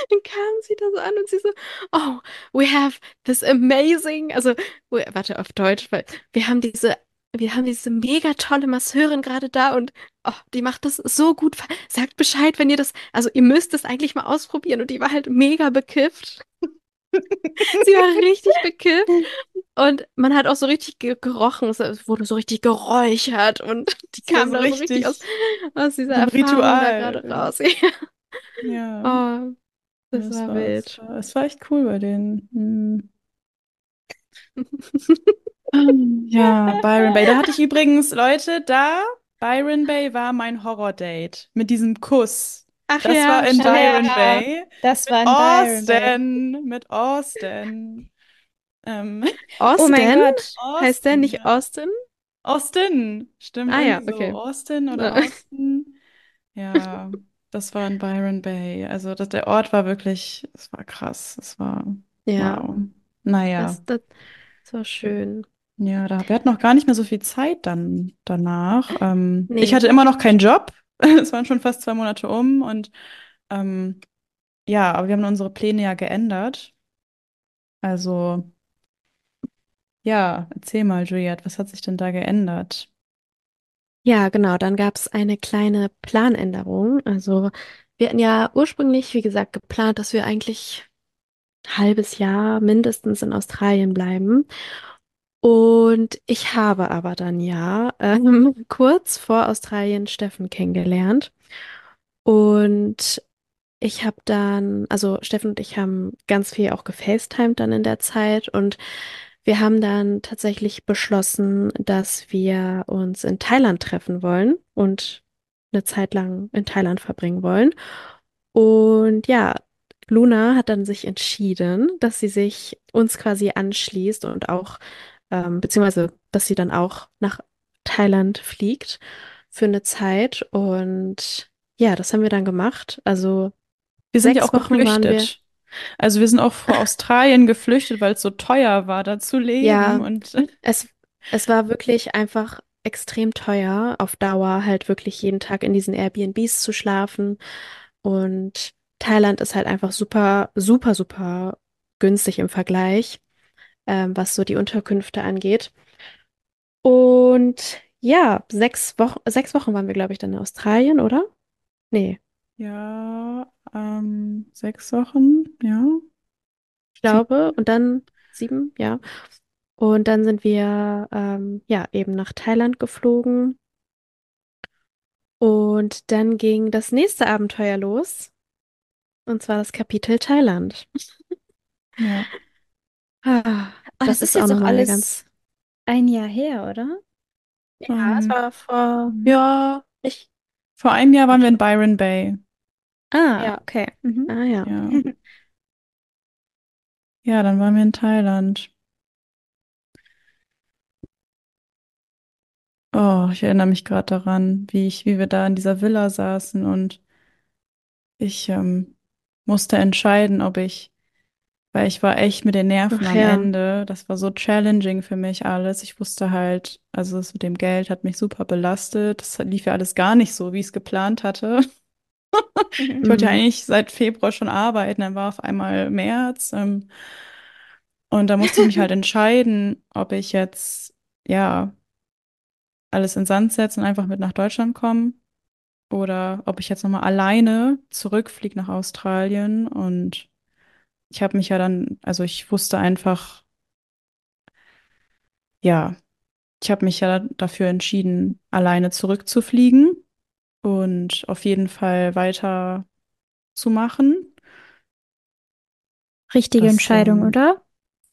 B: Dann kam sie da so an und sie so, oh, we have this amazing, also, warte, auf Deutsch, weil wir haben diese, wir haben diese mega tolle Masseurin gerade da und oh, die macht das so gut. Sagt Bescheid, wenn ihr das, also ihr müsst es eigentlich mal ausprobieren. Und die war halt mega bekifft. Sie war richtig bekifft und man hat auch so richtig ge gerochen. Es wurde so richtig geräuchert und die
A: war
B: kam
A: so
B: so richtig aus,
A: richtig
B: aus dieser Erfahrung da gerade
A: Ritual.
B: raus.
A: Ja,
B: Oh, das
A: das
B: war
A: war, es
B: wild.
A: war, es war echt cool bei denen. Hm. Ja, Byron Bay. Da hatte ich übrigens, Leute, da, Byron Bay war mein Horror-Date mit diesem Kuss.
B: Ach
A: Das war
B: ja,
A: in
B: stimmt.
A: Byron
C: Ja,
A: Bay
C: das war in Byron Bay.
A: Austin, mit Austin. Ähm,
C: Oh mein
B: Austin?
C: Gott.
B: Heißt der
A: Austin,
B: nicht
A: ja.
B: Austin?
A: Austin, stimmt,
B: Ah ja,
A: so.
B: okay.
A: Austin oder
B: Äh,
A: Austin. Ja, das war in Byron Bay. Also das, der Ort war wirklich, es war krass. Es war,
B: Ja,
A: wow. Naja,
B: das, das, das war schön.
A: ja, da, wir hatten noch gar nicht mehr so viel Zeit dann danach. Ähm, ich
B: Nee.
A: hatte immer noch keinen Job. Es waren schon fast zwei Monate um und ähm, ja, aber wir haben unsere Pläne ja geändert. Also, ja, erzähl mal, Juliette, was hat sich denn da geändert?
B: Ja, genau. Dann gab es eine kleine Planänderung. Also wir hatten ja ursprünglich, wie gesagt, geplant, dass wir eigentlich ein halbes Jahr mindestens in Australien bleiben. Und ich habe aber dann ja ähm, kurz vor Australien Steffen kennengelernt. Und ich habe dann, also Steffen und ich haben ganz viel auch gefacetimed dann in der Zeit und wir haben dann tatsächlich beschlossen, dass wir uns in Thailand treffen wollen und eine Zeit lang in Thailand verbringen wollen. Und ja, Luna hat dann sich entschieden, dass sie sich uns quasi anschließt und auch, ähm, beziehungsweise, dass sie dann auch nach Thailand fliegt für eine Zeit. Und ja, das haben wir dann gemacht. Also
A: Wir sind ja auch
B: Wochen waren wir.
A: geflüchtet. Also wir sind auch vor Australien geflüchtet, weil es so teuer war, da zu leben.
B: Ja,
A: Und
B: es, es war wirklich einfach extrem teuer, auf Dauer halt wirklich jeden Tag in diesen Airbnbs zu schlafen. Und Thailand ist halt einfach super, super, super günstig im Vergleich, ähm, was so die Unterkünfte angeht. Und ja, sechs Wochen, sechs Wochen waren wir, glaube ich, dann in Australien, oder? Nee,
A: Ja, ähm, sechs Wochen, ja.
B: ich glaube. Und dann sieben, ja. Und dann sind wir ähm, ja eben nach Thailand geflogen. Und dann ging das nächste Abenteuer los. Und zwar das Kapitel Thailand.
A: Ja.
B: Ah,
C: Oh,
B: das
C: das ist
B: ist auch
C: jetzt auch
B: nochmal eine
C: alles
B: ganz.
C: ein Jahr her, oder?
B: Ja, es
A: Ähm,
B: war vor,
A: mhm.
B: ja, nicht.
A: vor einem Jahr waren wir in Byron Bay.
C: Ah,
B: Ja.
C: okay. Mhm.
B: Ah ja.
A: Ja. Ja, dann waren wir in Thailand. Oh, ich erinnere mich gerade daran, wie ich, wie wir da in dieser Villa saßen und ich ähm, musste entscheiden, ob ich, weil ich war echt mit den Nerven
B: Ach
A: am
B: ja.
A: Ende. Das war so challenging für mich alles. Ich wusste halt, also das mit dem Geld hat mich super belastet. Das lief ja alles gar nicht so, wie ich es geplant hatte. Ich wollte ja
B: Mhm.
A: eigentlich seit Februar schon arbeiten, dann war auf einmal März. Ähm, und da musste ich mich halt entscheiden, ob ich jetzt, ja, alles in Sand setze und einfach mit nach Deutschland komme oder ob ich jetzt nochmal alleine zurückfliege nach Australien. Und ich habe mich ja dann, also ich wusste einfach, ja, ich habe mich ja dafür entschieden, alleine zurückzufliegen und auf jeden Fall weiter zu machen.
C: Richtige
A: Das,
C: Entscheidung,
A: ähm,
C: oder?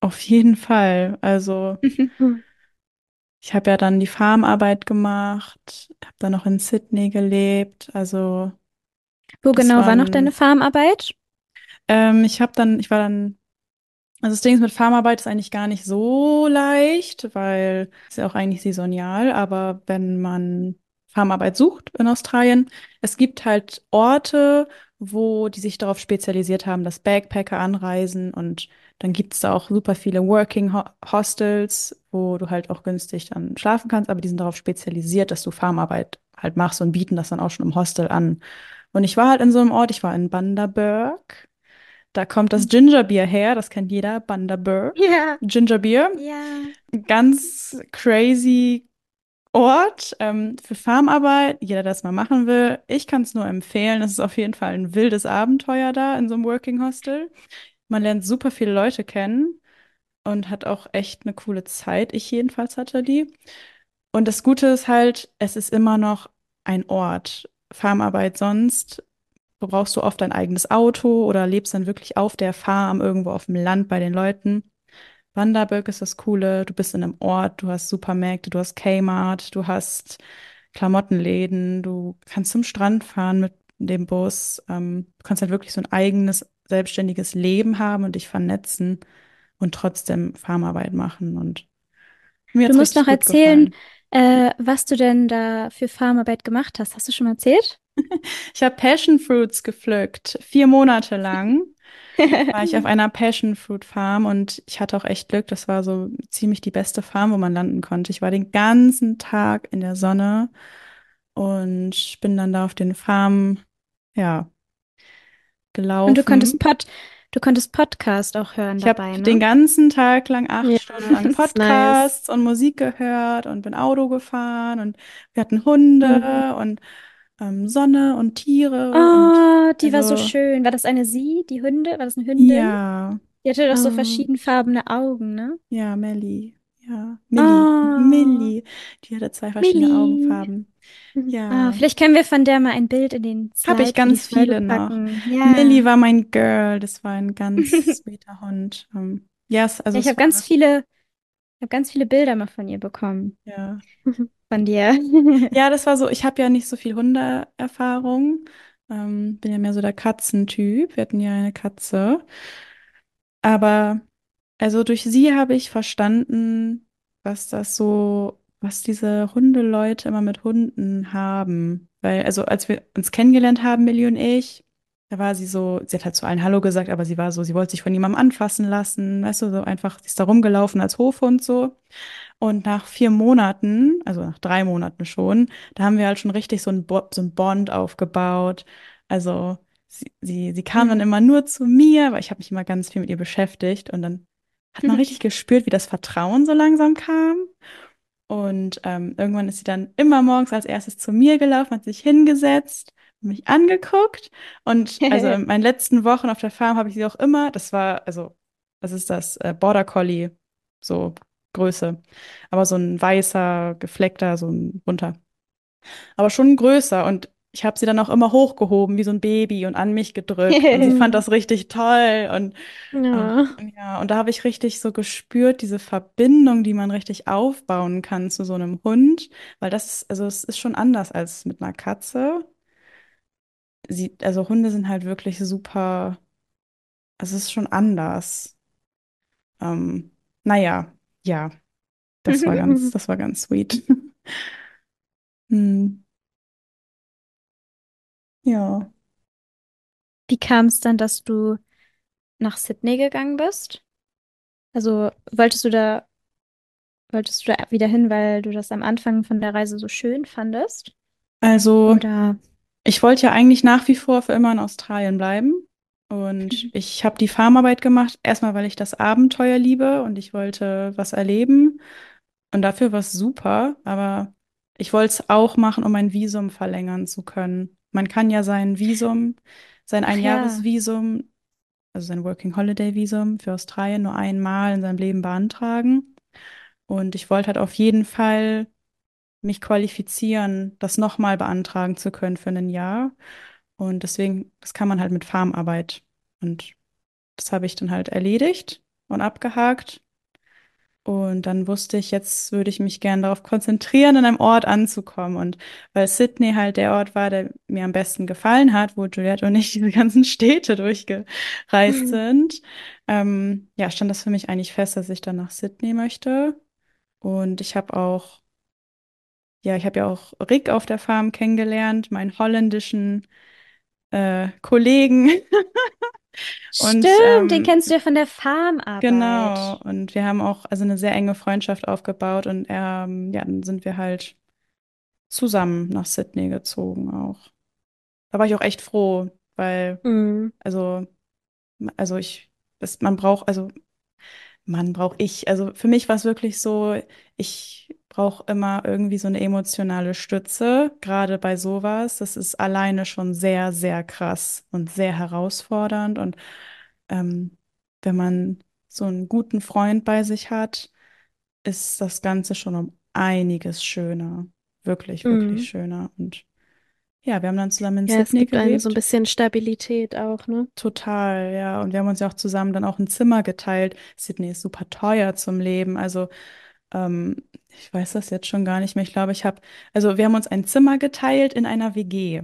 A: auf jeden Fall. Also ich habe ja dann die Farmarbeit gemacht, habe dann noch in Sydney gelebt. Also
C: Wo genau war noch deine
A: waren,
C: Farmarbeit?
A: ähm, ich habe dann, ich war dann Also das Ding ist mit Farmarbeit ist eigentlich gar nicht so leicht, weil es ja auch eigentlich saisonal, aber wenn man Farmarbeit sucht in Australien, es gibt halt Orte, wo die sich darauf spezialisiert haben, dass Backpacker anreisen und dann gibt es da auch super viele Working Ho Hostels, wo du halt auch günstig dann schlafen kannst, aber die sind darauf spezialisiert, dass du Farmarbeit halt machst und bieten das dann auch schon im Hostel an. Und ich war halt in so einem Ort, ich war in Bundaberg. Da kommt das Gingerbier her, das kennt jeder, Bundaberg.
B: Ja.
A: Gingerbier, ein ganz crazy Ort ähm, für Farmarbeit. Jeder, der das mal machen will, ich kann es nur empfehlen. Es ist auf jeden Fall ein wildes Abenteuer da in so einem Working Hostel. Man lernt super viele Leute kennen und hat auch echt eine coole Zeit. Ich jedenfalls hatte die. Und das Gute ist halt, es ist immer noch ein Ort. Farmarbeit sonst brauchst du oft dein eigenes Auto oder lebst dann wirklich auf der Farm irgendwo auf dem Land bei den Leuten. Wanderberg ist das Coole, du bist in einem Ort, du hast Supermärkte, du hast Kmart, du hast Klamottenläden, du kannst zum Strand fahren mit dem Bus. Ähm, du kannst halt wirklich so ein eigenes, selbstständiges Leben haben und dich vernetzen und trotzdem Farmarbeit machen. Und mir
C: Du musst noch erzählen, äh, was du denn da für Farmarbeit gemacht hast. Hast du schon mal erzählt?
A: Ich habe Passion Fruits gepflückt, vier Monate lang. war ich auf einer Passion Fruit Farm und ich hatte auch echt Glück. Das war so ziemlich die beste Farm, wo man landen konnte. Ich war den ganzen Tag in der Sonne und bin dann da auf den Farmen, ja,
C: Und du konntest
A: gelaufen.
C: Pod, du konntest Podcast auch hören
A: Ich habe
C: dabei,
A: den
C: ne?
A: ganzen Tag lang acht
B: Ja,
A: Stunden lang
B: ist nice.
A: Podcasts und Musik gehört und bin Auto gefahren und wir hatten
B: Mhm.
A: Hunde und ähm, Sonne und Tiere und
C: Oh, die war so
A: also
C: schön. War das eine sie, die Hunde? War das eine Hündin?
A: ja,
C: Die hatte doch so
B: Oh.
C: verschiedenfarbene Augen, ne?
A: ja, Melli, ja, Milli,
C: Oh,
A: Milli, die hatte zwei verschiedene
C: Milli.
A: Augenfarben.
B: Mhm.
C: Ah,
A: Ja,
C: vielleicht können wir von der mal ein Bild in den
A: habe ich
C: Slide für die
A: ganz viele noch.
C: packen.
A: Milli
C: Ja.
A: war mein Girl, das war ein ganz sweeter Hund. Ähm, ja, es- also
C: Ja, ich habe ganz viele, ich habe ganz viele Bilder mal von ihr bekommen.
A: ja.
C: Von dir.
A: Ja, das war so, ich habe ja nicht so viel Hundeerfahrung. Ähm, bin ja mehr so der Katzentyp. Wir hatten ja eine Katze. Aber also durch sie habe ich verstanden, was das so, was diese Hundeleute immer mit Hunden haben. Weil, also als wir uns kennengelernt haben, Millie und ich, da war sie so, sie hat halt zu allen Hallo gesagt, aber sie war so, sie wollte sich von niemandem anfassen lassen, weißt du, so einfach, sie ist da rumgelaufen als Hofhund so. Und nach vier Monaten, also nach drei Monaten schon, da haben wir halt schon richtig so ein, Bo so ein Bond aufgebaut. Also sie, sie, sie kam dann
B: Mhm.
A: immer nur zu mir, weil ich habe mich immer ganz viel mit ihr beschäftigt und dann hat man richtig gespürt, wie das Vertrauen so langsam kam. Und ähm, irgendwann ist sie dann immer morgens als erstes zu mir gelaufen, hat sich hingesetzt, mich angeguckt. Und also in meinen letzten Wochen auf der Farm habe ich sie auch immer, das war, also, was ist das? Äh, Border Collie, so Größe. Aber so ein weißer, gefleckter, so ein bunter. Aber schon größer. Und ich habe sie dann auch immer hochgehoben, wie so ein Baby und an mich gedrückt. Und sie fand das richtig toll. Und
B: Ja.
A: ja, und da habe ich richtig so gespürt, diese Verbindung, die man richtig aufbauen kann zu so einem Hund, weil das ist, also es ist schon anders als mit einer Katze. Sie, also Hunde sind halt wirklich super, also es ist schon anders. Ähm, naja, ja, das war ganz, das war ganz sweet. Hm, ja.
C: Wie kam es dann, dass du nach Sydney gegangen bist? Also wolltest du da, wolltest du da wieder hin, weil du das am Anfang von der Reise so schön fandest?
A: Also
C: Oder?
A: ich wollte ja eigentlich nach wie vor für immer in Australien bleiben. Und ich habe die Farmarbeit gemacht, erstmal, weil ich das Abenteuer liebe und ich wollte was erleben. Und dafür war es super, aber ich wollte es auch machen, um mein Visum verlängern zu können. Man kann ja sein Visum, sein
C: Ach ja.
A: Einjahresvisum, also sein Working Holiday Visum für Australien nur einmal in seinem Leben beantragen. Und ich wollte halt auf jeden Fall mich qualifizieren, das nochmal beantragen zu können für ein Jahr. Und deswegen, das kann man halt mit Farmarbeit. Und das habe ich dann halt erledigt und abgehakt. Und dann wusste ich, jetzt würde ich mich gern darauf konzentrieren, an einem Ort anzukommen. Und weil Sydney halt der Ort war, der mir am besten gefallen hat, wo Juliette und ich diese ganzen Städte durchgereist sind, ähm, ja, stand das für mich eigentlich fest, dass ich dann nach Sydney möchte. Und ich habe auch, ja, ich habe ja auch Rick auf der Farm kennengelernt, meinen holländischen äh, Kollegen. Und
C: Stimmt, den
A: ähm,
C: kennst du ja von der
A: Genau,
C: Farmarbeit.
A: und wir haben auch also eine sehr enge Freundschaft aufgebaut und ähm, ja, dann sind wir halt zusammen nach Sydney gezogen auch. Da war ich auch echt froh, weil,
B: Mhm.
A: also, also ich, das, man braucht, also man braucht ich, also für mich war es wirklich so, ich brauche immer irgendwie so eine emotionale Stütze, gerade bei sowas. Das ist alleine schon sehr, sehr krass und sehr herausfordernd und ähm, wenn man so einen guten Freund bei sich hat, ist das Ganze schon um einiges schöner. Wirklich, wirklich
B: Mhm.
A: schöner. Und ja, wir haben dann zusammen in
B: Ja, es
A: Sydney
B: gibt einem so ein
A: gelebt.
B: bisschen Stabilität auch, ne?
A: Total, ja. Und wir haben uns ja auch zusammen dann auch ein Zimmer geteilt. Sydney ist super teuer zum Leben. Also, ähm, ich weiß das jetzt schon gar nicht mehr. Ich glaube, ich habe, also wir haben uns ein Zimmer geteilt in einer WG.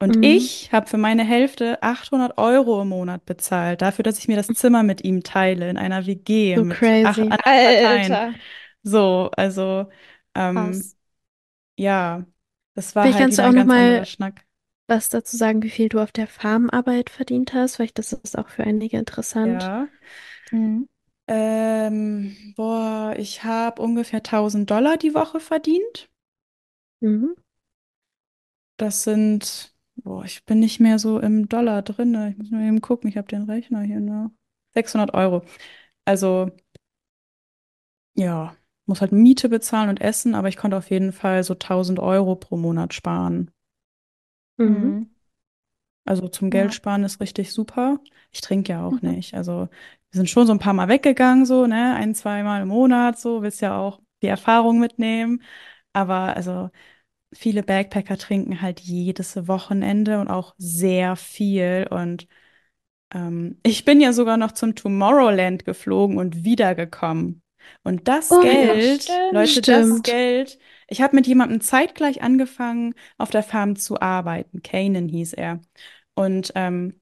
A: Und
B: Mhm.
A: ich habe für meine Hälfte 800 Euro im Monat bezahlt, dafür, dass ich mir das Zimmer mit ihm teile in einer WG
B: So
A: mit
B: crazy.
A: anderen Parteien.
C: Alter.
A: So, also ähm,
C: Krass.
A: ja, das war
B: Vielleicht
A: halt
B: kannst du auch noch mal
A: Schnack.
B: was dazu sagen, wie viel du auf der Farmarbeit verdient hast. Vielleicht ist das auch für einige interessant.
A: Ja.
C: Mhm.
A: Ähm, boah, ich habe ungefähr 1000 Dollar die Woche verdient.
B: Mhm.
A: Das sind, boah, ich bin nicht mehr so im Dollar drin. Ich muss nur eben gucken, ich habe den Rechner hier noch. 600 Euro. Also, ja, muss halt Miete bezahlen und essen, aber ich konnte auf jeden Fall so 1000 Euro pro Monat sparen.
B: Mhm.
C: Mhm.
A: Also zum Geld
C: Ja.
A: sparen ist richtig super. Ich trinke ja auch
C: Mhm.
A: nicht. Also wir sind schon so ein paar Mal weggegangen, so, ne, ein, zweimal im Monat, so, willst ja auch die Erfahrung mitnehmen. Aber also viele Backpacker trinken halt jedes Wochenende und auch sehr viel. Und ähm, ich bin ja sogar noch zum Tomorrowland geflogen und wiedergekommen. Und das
B: Oh ja,
A: Geld, Leute, das
B: stimmt.
A: Geld, ich habe mit jemandem zeitgleich angefangen, auf der Farm zu arbeiten. Kanan hieß er. Und ähm,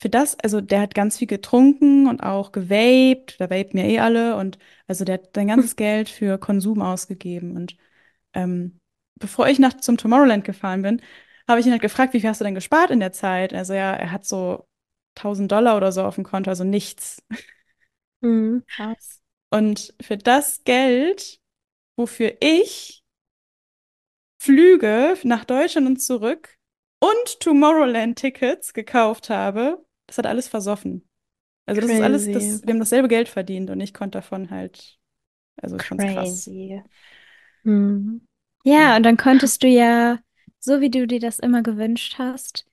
A: für das, also der hat ganz viel getrunken und auch gewaped, da vapen ja eh alle und also der hat sein ganzes Geld für Konsum ausgegeben. Und ähm, bevor ich nach zum Tomorrowland gefahren bin, habe ich ihn halt gefragt, wie viel hast du denn gespart in der Zeit? Also ja, er hat so 1000 Dollar oder so auf dem Konto, also nichts.
B: Mhm.
C: Krass.
A: Und für das Geld, wofür ich Flüge nach Deutschland und zurück und Tomorrowland-Tickets gekauft habe, das hat alles versoffen. Also das ist alles, das,
B: Crazy.
A: wir haben dasselbe Geld verdient und ich konnte davon halt, also ich fand's krass.
C: Crazy.
B: Mhm.
C: Ja, und dann konntest du ja, so wie du dir das immer gewünscht hast,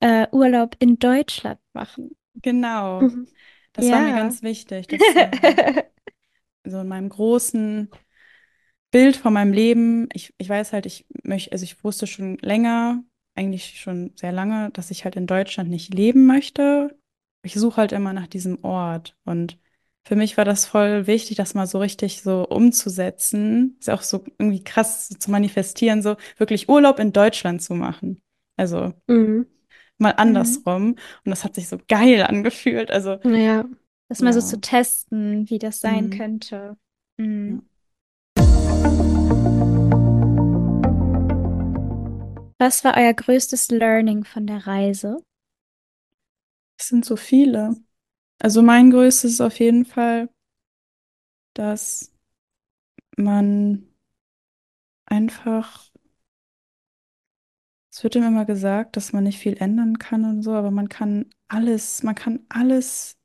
C: äh, Urlaub in Deutschland machen.
A: Genau.
B: Mhm.
A: Das war mir
C: Ja.
A: ganz wichtig, dass äh, so in meinem großen Bild von meinem Leben, ich, ich weiß halt, ich möchte, also ich wusste schon länger, eigentlich schon sehr lange, dass ich halt in Deutschland nicht leben möchte. Ich suche halt immer nach diesem Ort. Und für mich war das voll wichtig, das mal so richtig so umzusetzen. Ist auch so irgendwie krass so zu manifestieren, so wirklich Urlaub in Deutschland zu machen. Also
B: Mhm.
A: mal andersrum. Und das hat sich so geil angefühlt. Also
B: Ja.
C: Das mal so
A: Ja.
C: zu testen, wie das sein
A: Mhm.
C: könnte. Mhm. Was war euer größtes Learning von der Reise?
A: Es sind so viele. Also mein größtes ist auf jeden Fall, dass man einfach, es wird immer gesagt, dass man nicht viel ändern kann und so, aber man kann alles, man kann alles,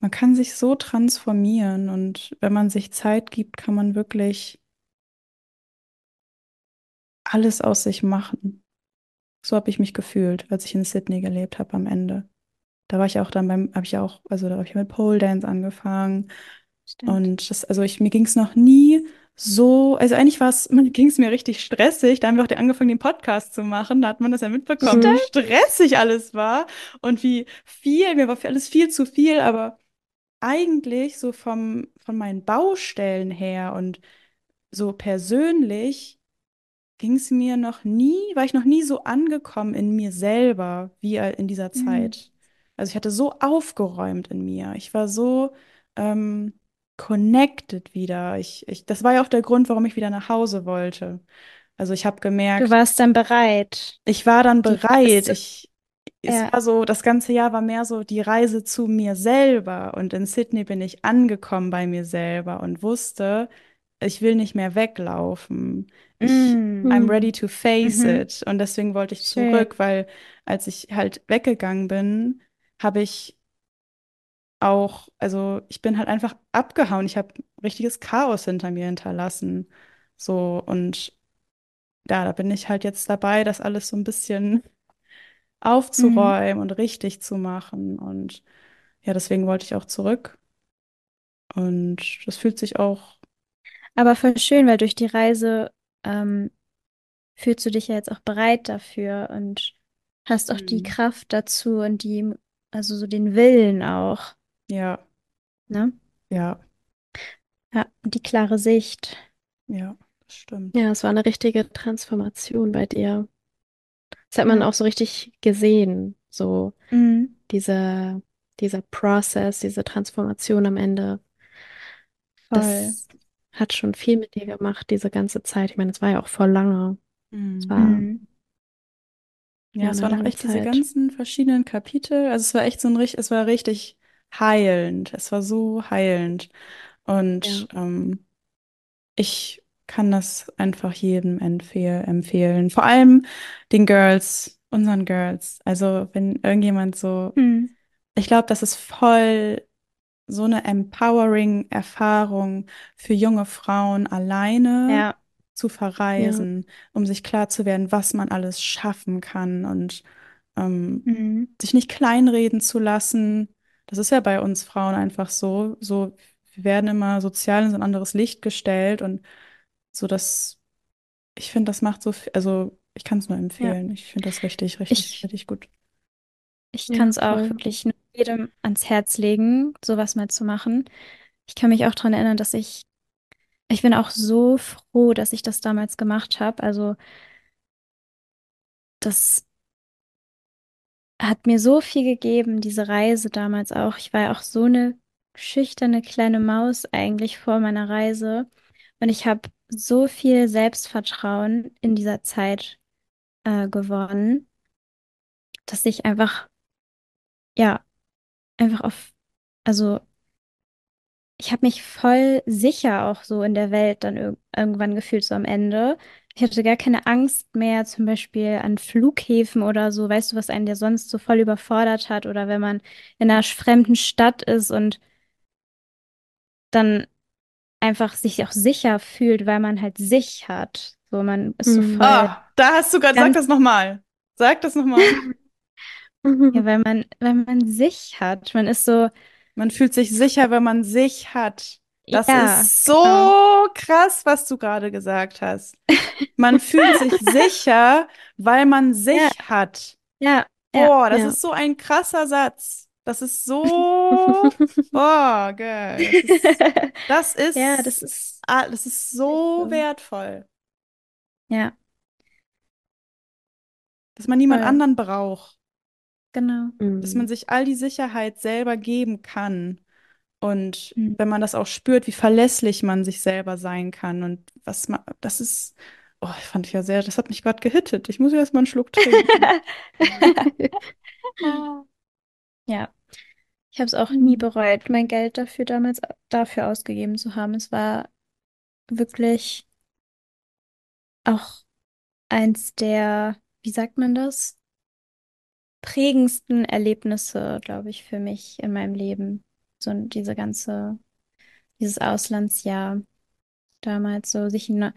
A: man kann sich so transformieren und wenn man sich Zeit gibt, kann man wirklich alles aus sich machen. So habe ich mich gefühlt, als ich in Sydney gelebt habe am Ende. Da war ich auch dann beim, habe ich auch, also da habe ich mit Pole Dance angefangen.
C: Stimmt.
A: Und das, also ich, mir ging es noch nie so, also eigentlich war es, mir ging es mir richtig stressig. Da haben wir auch angefangen, den Podcast zu machen. Da hat man das ja mitbekommen, wie stressig alles war und wie viel, mir war für alles viel zu viel, aber eigentlich so vom, von meinen Baustellen her und so persönlich ging es mir noch nie, war ich noch nie so angekommen in mir selber wie in dieser
C: Mhm.
A: Zeit. Also ich hatte so aufgeräumt in mir. Ich war so ähm, connected wieder. Ich, ich, das war ja auch der Grund, warum ich wieder nach Hause wollte. Also ich habe
C: Du
A: gemerkt,
C: warst dann bereit.
A: ich war dann
C: Die
A: bereit.
C: Reise-
A: Ich, es
C: Ja.
A: war so, das ganze Jahr war mehr so die Reise zu mir selber. Und in Sydney bin ich angekommen bei mir selber und wusste, ich will nicht mehr weglaufen. Ich,
C: Mm.
A: I'm ready to face
C: Mhm.
A: it. Und deswegen wollte ich
C: Schön.
A: zurück, weil als ich halt weggegangen bin, habe ich auch, also ich bin halt einfach abgehauen. Ich habe richtiges Chaos hinter mir hinterlassen. So, und ja, da bin ich halt jetzt dabei, das alles so ein bisschen aufzuräumen und richtig zu machen. Und ja, deswegen wollte ich auch zurück. Und das fühlt sich auch,
C: Aber voll schön, weil durch die Reise ähm, fühlst du dich ja jetzt auch bereit dafür und hast auch die
A: Mhm.
C: Kraft dazu und die, also so den Willen auch,
A: ja,
C: ne?
A: ja,
C: Ja, die klare Sicht.
A: ja, das stimmt.
B: Ja, es war eine richtige Transformation bei dir. Das hat man auch so richtig gesehen, so
C: Mhm.
B: diese, dieser Prozess, diese Transformation am Ende.
C: Voll.
B: Das hat schon viel mit dir gemacht, diese ganze Zeit. Ich meine, es war ja auch voll lange. Es
A: Mhm.
B: war
C: Mhm.
A: Ja,
B: ja
A: es waren auch echt diese
B: Zeit.
A: ganzen verschiedenen Kapitel. Also es war echt so ein richtig, es war richtig heilend. Es war so heilend. Und ähm, ich kann das einfach jedem empfehl empfehlen. Vor allem den Girls, unseren Girls. Also wenn irgendjemand so,
C: Mhm.
A: ich glaube, das ist voll so eine empowering Erfahrung für junge Frauen alleine
C: Ja.
A: zu verreisen, um sich klar zu werden, was man alles schaffen kann und ähm,
C: Mhm.
A: sich nicht kleinreden zu lassen. Das ist ja bei uns Frauen einfach so. So, wir werden immer sozial in so ein anderes Licht gestellt und so, dass ich finde, das macht so viel, also ich kann es nur empfehlen. Ich finde das richtig, richtig,
C: Ich-
A: richtig gut.
C: Ich
B: Ja,
C: kann es auch wirklich nur jedem ans Herz legen, sowas mal zu machen. Ich kann mich auch daran erinnern, dass ich, ich bin auch so froh, dass ich das damals gemacht habe. Also, das hat mir so viel gegeben, diese Reise damals auch. Ich war ja auch so eine schüchterne kleine Maus eigentlich vor meiner Reise. Und ich habe so viel Selbstvertrauen in dieser Zeit äh, gewonnen, dass ich einfach, ja, einfach auf, also ich habe mich voll sicher auch so in der Welt dann ir irgendwann gefühlt, so am Ende, ich hatte gar keine Angst mehr, zum Beispiel an Flughäfen oder so, weißt du, was einen ja sonst so voll überfordert hat, oder wenn man in einer fremden Stadt ist und dann einfach sich auch sicher fühlt, weil man halt sich hat. So, man ist so
B: Mhm.
C: voll.
A: Ah, da hast du gerade, sag das nochmal. Sag das nochmal.
C: Ja, weil man, weil man sich hat. Man ist so,
A: Man fühlt sich sicher, wenn man sich hat. Das
C: ja,
A: ist so
C: genau.
A: krass, was du gerade gesagt hast. Man fühlt sich sicher, weil man sich
C: Ja.
A: hat.
C: Ja, ja,
A: Boah, das
B: ja.
A: ist so ein krasser Satz. Das ist so, boah, geil. Das ist, das ist,
C: Ja, das ist,
A: ah, das ist so
C: so.
A: wertvoll,
C: ja,
A: dass man niemand
C: Voll.
A: anderen braucht,
C: genau.
A: dass man
B: Mhm.
A: sich all die Sicherheit selber geben kann. Und
C: Mhm.
A: wenn man das auch spürt, wie verlässlich man sich selber sein kann und was man, das ist, oh, ich fand ich ja sehr, das hat mich gerade gehittet. Ich muss erst mal einen Schluck trinken.
C: Ja, ich habe es auch nie
A: Mhm.
C: bereut, mein Geld dafür damals dafür ausgegeben zu haben. Es war wirklich auch eins der, wie sagt man das, prägendsten Erlebnisse, glaube ich, für mich in meinem Leben. So diese ganze, dieses Auslandsjahr damals, so sich ein neu-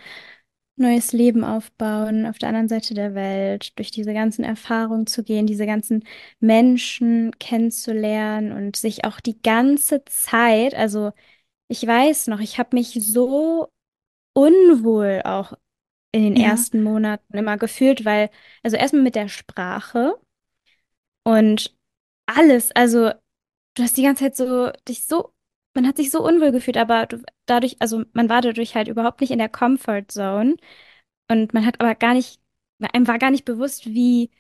C: neues Leben aufbauen auf der anderen Seite der Welt, durch diese ganzen Erfahrungen zu gehen, diese ganzen Menschen kennenzulernen und sich auch die ganze Zeit, also ich weiß noch, ich habe mich so unwohl auch in den
A: Ja.
C: ersten Monaten immer gefühlt, weil, also erstmal mit der Sprache und alles, also du hast die ganze Zeit so, dich so, man hat sich so unwohl gefühlt, aber du, dadurch, also man war dadurch halt überhaupt nicht in der Comfort Zone. Und man hat aber gar nicht, einem war gar nicht bewusst, wie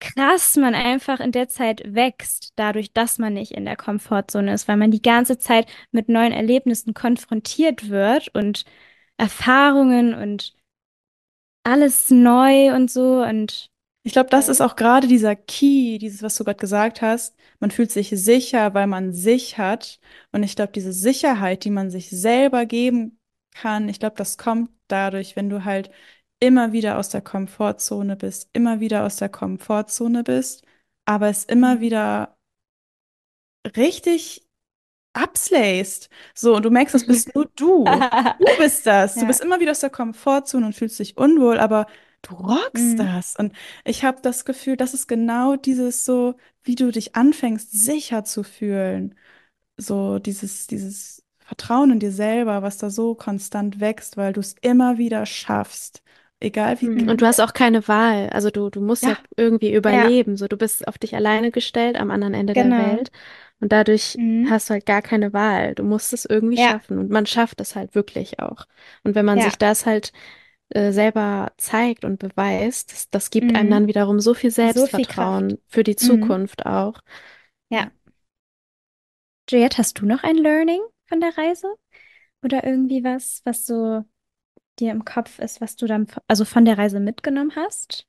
C: krass man einfach in der Zeit wächst, dadurch, dass man nicht in der Komfortzone ist, weil man die ganze Zeit mit neuen Erlebnissen konfrontiert wird und Erfahrungen und alles neu und so. Und
A: Ich glaube, das ist auch gerade dieser Key, dieses, was du gerade gesagt hast. Man fühlt sich sicher, weil man sich hat. Und ich glaube, diese Sicherheit, die man sich selber geben kann, ich glaube, das kommt dadurch, wenn du halt immer wieder aus der Komfortzone bist, immer wieder aus der Komfortzone bist, aber es immer
C: Mhm.
A: wieder richtig abslayst. So, und du merkst, das bist nur du. Du bist das. Du
C: Ja.
A: bist immer wieder aus der Komfortzone und fühlst dich unwohl, aber du rockst
C: Mhm.
A: das. Und ich habe das Gefühl, das ist genau dieses so, wie du dich anfängst, sicher zu fühlen. So dieses, dieses Vertrauen in dir selber, was da so konstant wächst, weil du es immer wieder schaffst. Egal wie.
B: Mhm. Und du hast auch keine Wahl. Also du, du musst ja
A: Ja.
B: irgendwie überleben. So, du bist auf dich alleine gestellt am anderen Ende der
C: Genau.
B: Welt. Und dadurch
C: Mhm.
B: hast du halt gar keine Wahl. Du musst es irgendwie
C: Ja.
B: schaffen. Und man schafft es halt wirklich auch. Und wenn man
C: Ja.
B: sich das halt äh, selber zeigt und beweist, das, das gibt einem
C: Mhm.
B: dann wiederum so viel
C: So viel
B: Selbstvertrauen für die
C: Mhm.
B: Zukunft auch.
C: Ja. Juliette, hast du noch ein Learning von der Reise? Oder irgendwie was, was so dir im Kopf ist, was du dann, also von der Reise mitgenommen hast?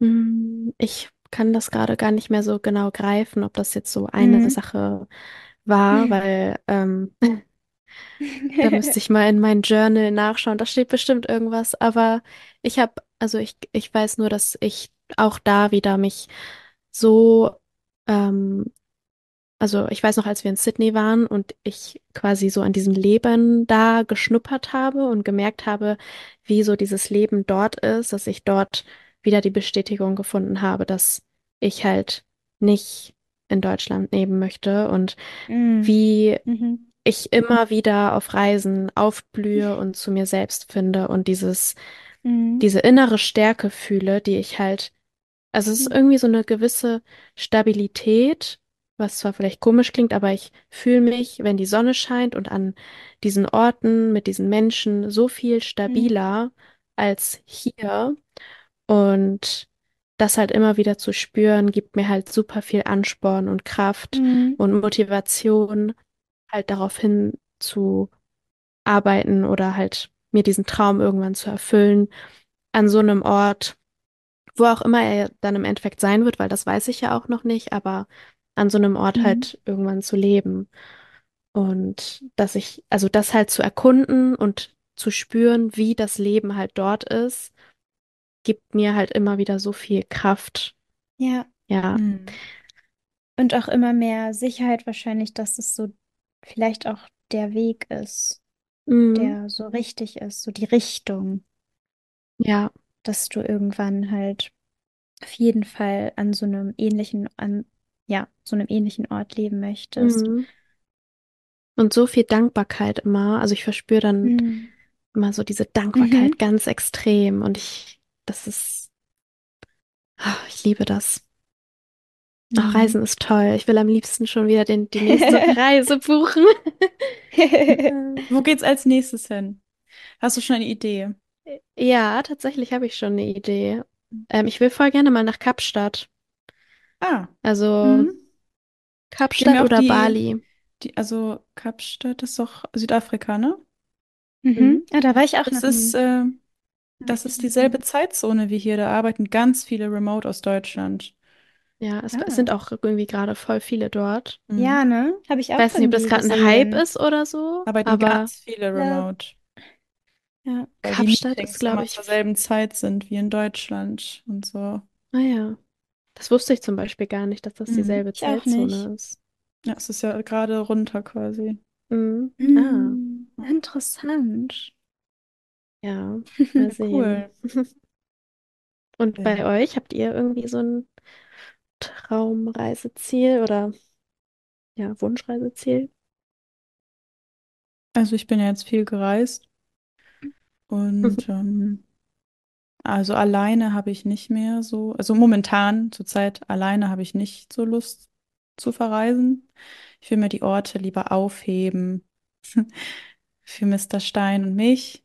B: Hm, Ich kann das gerade gar nicht mehr so genau greifen, ob das jetzt so eine
C: Mhm.
B: Sache war, weil ähm, da müsste ich mal in mein Journal nachschauen. Da steht bestimmt irgendwas, aber ich habe, also ich, ich weiß nur, dass ich auch da wieder mich so, ähm, also ich weiß noch, als wir in Sydney waren und ich quasi so an diesem Leben da geschnuppert habe und gemerkt habe, wie so dieses Leben dort ist, dass ich dort wieder die Bestätigung gefunden habe, dass ich halt nicht in Deutschland leben möchte und
C: Mhm.
B: wie
C: Mhm.
B: Ich immer wieder auf Reisen aufblühe und zu mir selbst finde und dieses,
C: Mhm.
B: diese innere Stärke fühle, die ich halt, also es ist
C: Mhm.
B: irgendwie so eine gewisse Stabilität, was zwar vielleicht komisch klingt, aber ich fühle mich, wenn die Sonne scheint und an diesen Orten mit diesen Menschen so viel stabiler als hier und das halt immer wieder zu spüren, gibt mir halt super viel Ansporn und Kraft
C: Mhm.
B: und Motivation, halt darauf hin zu arbeiten oder halt mir diesen Traum irgendwann zu erfüllen, an so einem Ort, wo auch immer er dann im Endeffekt sein wird, weil das weiß ich ja auch noch nicht, aber an so einem Ort
C: Mhm.
B: halt irgendwann zu leben. Und dass ich, also das halt zu erkunden und zu spüren, wie das Leben halt dort ist, gibt mir halt immer wieder so viel Kraft.
C: Ja.
B: Ja.
A: Mhm.
C: Und auch immer mehr Sicherheit wahrscheinlich, dass es so vielleicht auch der Weg ist,
B: Mhm.
C: der so richtig ist, so die Richtung,
B: Ja.
C: dass du irgendwann halt auf jeden Fall an so einem ähnlichen, an, ja, so einem ähnlichen Ort leben möchtest.
B: Mhm. Und so viel Dankbarkeit immer. Also ich verspüre dann
C: Mhm.
B: immer so diese Dankbarkeit
C: Mhm.
B: ganz extrem. Und ich, das ist, ah, ich liebe das. Ach,
C: Mhm.
B: Reisen ist toll. Ich will am liebsten schon wieder den, die nächste Reise buchen.
A: Wo geht's als nächstes hin? Hast du schon eine Idee?
B: Ja, tatsächlich habe ich schon eine Idee. Ähm, ich will voll gerne mal nach Kapstadt.
A: Ah,
B: Also
A: mhm.
B: Kapstadt
A: ja
B: oder
A: die,
B: Bali.
A: die, also Kapstadt ist doch Südafrika, ne?
C: Mhm. Ah, da war ich auch
A: Das
C: noch
A: ist, äh,
C: Da
A: das ist dieselbe. Zeitzone wie hier. Da arbeiten ganz viele Remote aus Deutschland.
B: Ja, es, es
C: Ah.
B: sind auch irgendwie gerade voll viele dort.
A: Mhm.
C: Ja, ne? Habe ich
B: Ich
C: auch
B: weiß nicht, ob das gerade ein Hype
C: gesehen.
B: ist oder so,
A: Arbeiten
B: aber
A: ganz viele
C: Ja.
A: Remote.
C: Ja.
A: Weil die
B: Kapstadt
A: Meetings
B: ist, glaube
A: immer
B: ich,
A: zur selben Zeit sind wie in Deutschland und so.
B: naja. Das wusste ich zum Beispiel gar nicht, dass das
A: Mhm.
B: dieselbe
C: Ich auch
B: Zeitzone ist.
A: Ja, es ist ja gerade runter quasi.
B: Mhm. Ah,
C: Mm, interessant.
B: ja, mal sehen.
A: Cool.
B: Und bei
A: Ja.
B: euch, habt ihr irgendwie so ein Traumreiseziel oder ja, Wunschreiseziel?
A: Also ich bin ja jetzt viel gereist und ähm, also alleine habe ich nicht mehr so, also momentan zurzeit alleine habe ich nicht so Lust zu verreisen. Ich will mir die Orte lieber aufheben für Mr. Stein und mich,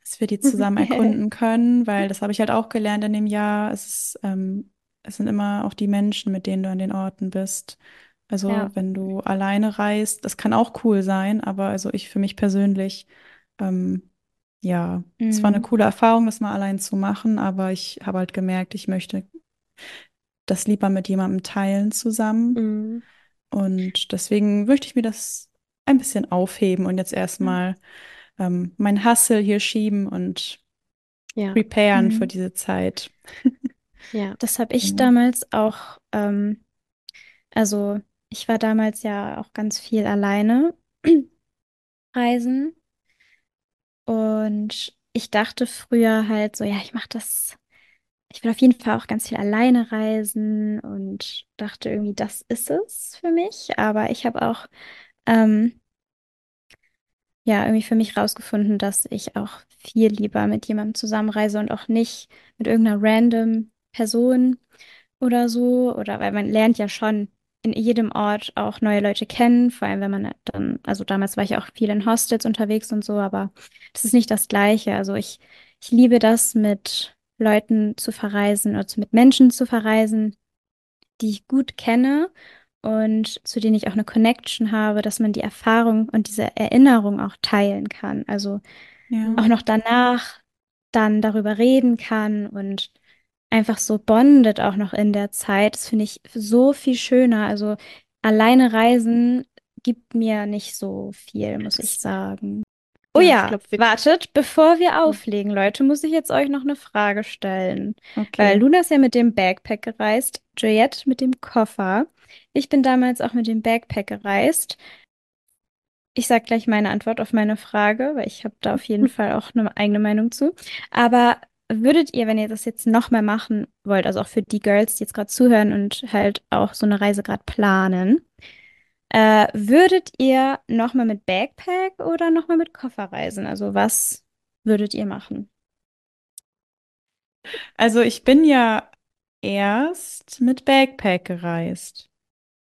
A: dass wir die zusammen erkunden können, weil das habe ich halt auch gelernt in dem Jahr. Es ist, ähm, es sind immer auch die Menschen, mit denen du an den Orten bist. Also
C: Ja.
A: wenn du alleine reist, das kann auch cool sein, aber also ich für mich persönlich, ähm, ja, es war eine
C: Mm.
A: coole Erfahrung, das mal allein zu machen, aber ich habe halt gemerkt, ich möchte das lieber mit jemandem teilen zusammen.
B: Mhm.
A: Und deswegen möchte ich mir das ein bisschen aufheben und jetzt erstmal ähm, mein Hustle hier schieben und
B: Ja,
A: preparen für
C: Mhm.
A: diese Zeit.
B: ja.
C: Das habe ich
A: Ja.
C: damals auch, ähm, also ich war damals ja auch ganz viel alleine reisen und ich dachte früher halt so, ja, ich mache das, ich will auf jeden Fall auch ganz viel alleine reisen und dachte irgendwie, das ist es für mich, aber ich habe auch, ähm, ja, irgendwie für mich rausgefunden, dass ich auch viel lieber mit jemandem zusammenreise und auch nicht mit irgendeiner random Person oder so. Oder weil man lernt ja schon in jedem Ort auch neue Leute kennen, vor allem wenn man dann, also damals war ich auch viel in Hostels unterwegs und so, aber das ist nicht das Gleiche. Also ich, ich liebe das, mit Leuten zu verreisen oder mit Menschen zu verreisen, die ich gut kenne und zu denen ich auch eine Connection habe, dass man die Erfahrung und diese Erinnerung auch teilen kann. Also
A: Ja.
C: auch noch danach dann darüber reden kann und einfach so bondet auch noch in der Zeit. Das finde ich so viel schöner. Also alleine reisen gibt mir nicht so viel, muss ich sagen. Oh
B: Ja, glaub,
C: wartet, bevor wir auflegen, Leute, muss ich jetzt euch noch eine Frage stellen. Weil
A: Okay.
C: Luna ist ja mit dem Backpack gereist, Juliette mit dem Koffer. Ich bin damals auch mit dem Backpack gereist. Ich sag gleich meine Antwort auf meine Frage, weil ich habe da auf jeden Fall auch eine eigene Meinung zu. Aber würdet ihr, wenn ihr das jetzt nochmal machen wollt, also auch für die Girls, die jetzt gerade zuhören und halt auch so eine Reise gerade planen, äh, würdet ihr nochmal mit Backpack oder nochmal mit Koffer reisen? Also was würdet ihr machen?
A: Also ich bin ja erst mit Backpack gereist.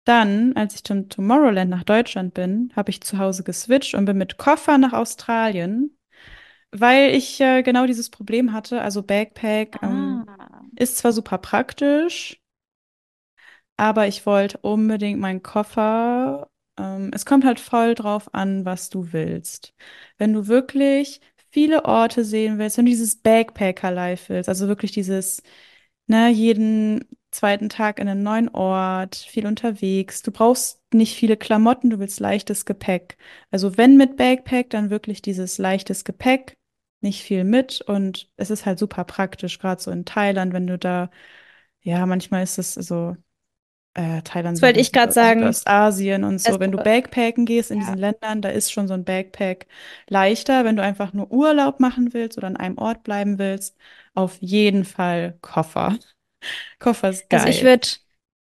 A: Dann, als ich zum Tomorrowland nach Deutschland bin, habe ich zu Hause geswitcht und bin mit Koffer nach Australien, weil ich äh, genau dieses Problem hatte. Also Backpack ähm,
C: Ah.
A: ist zwar super praktisch, aber ich wollte unbedingt meinen Koffer. Ähm, es kommt halt voll drauf an, was du willst. Wenn du wirklich viele Orte sehen willst, wenn du dieses Backpacker-Life willst, also wirklich dieses, ne, jeden zweiten Tag in einen neuen Ort, viel unterwegs. Du brauchst nicht viele Klamotten, du willst leichtes Gepäck. Also wenn mit Backpack, dann wirklich dieses leichtes Gepäck, nicht viel mit und es ist halt super praktisch, gerade so in Thailand, wenn du da, ja, manchmal ist es so, äh, Thailand,
C: Das wollte ich gerade sagen.
A: Südostasien und so. Wenn du Backpacken gehst in
C: Ja.
A: diesen Ländern, da ist schon so ein Backpack leichter. Wenn du einfach nur Urlaub machen willst oder an einem Ort bleiben willst, auf jeden Fall Koffer. Koffer ist geil.
C: Also ich würde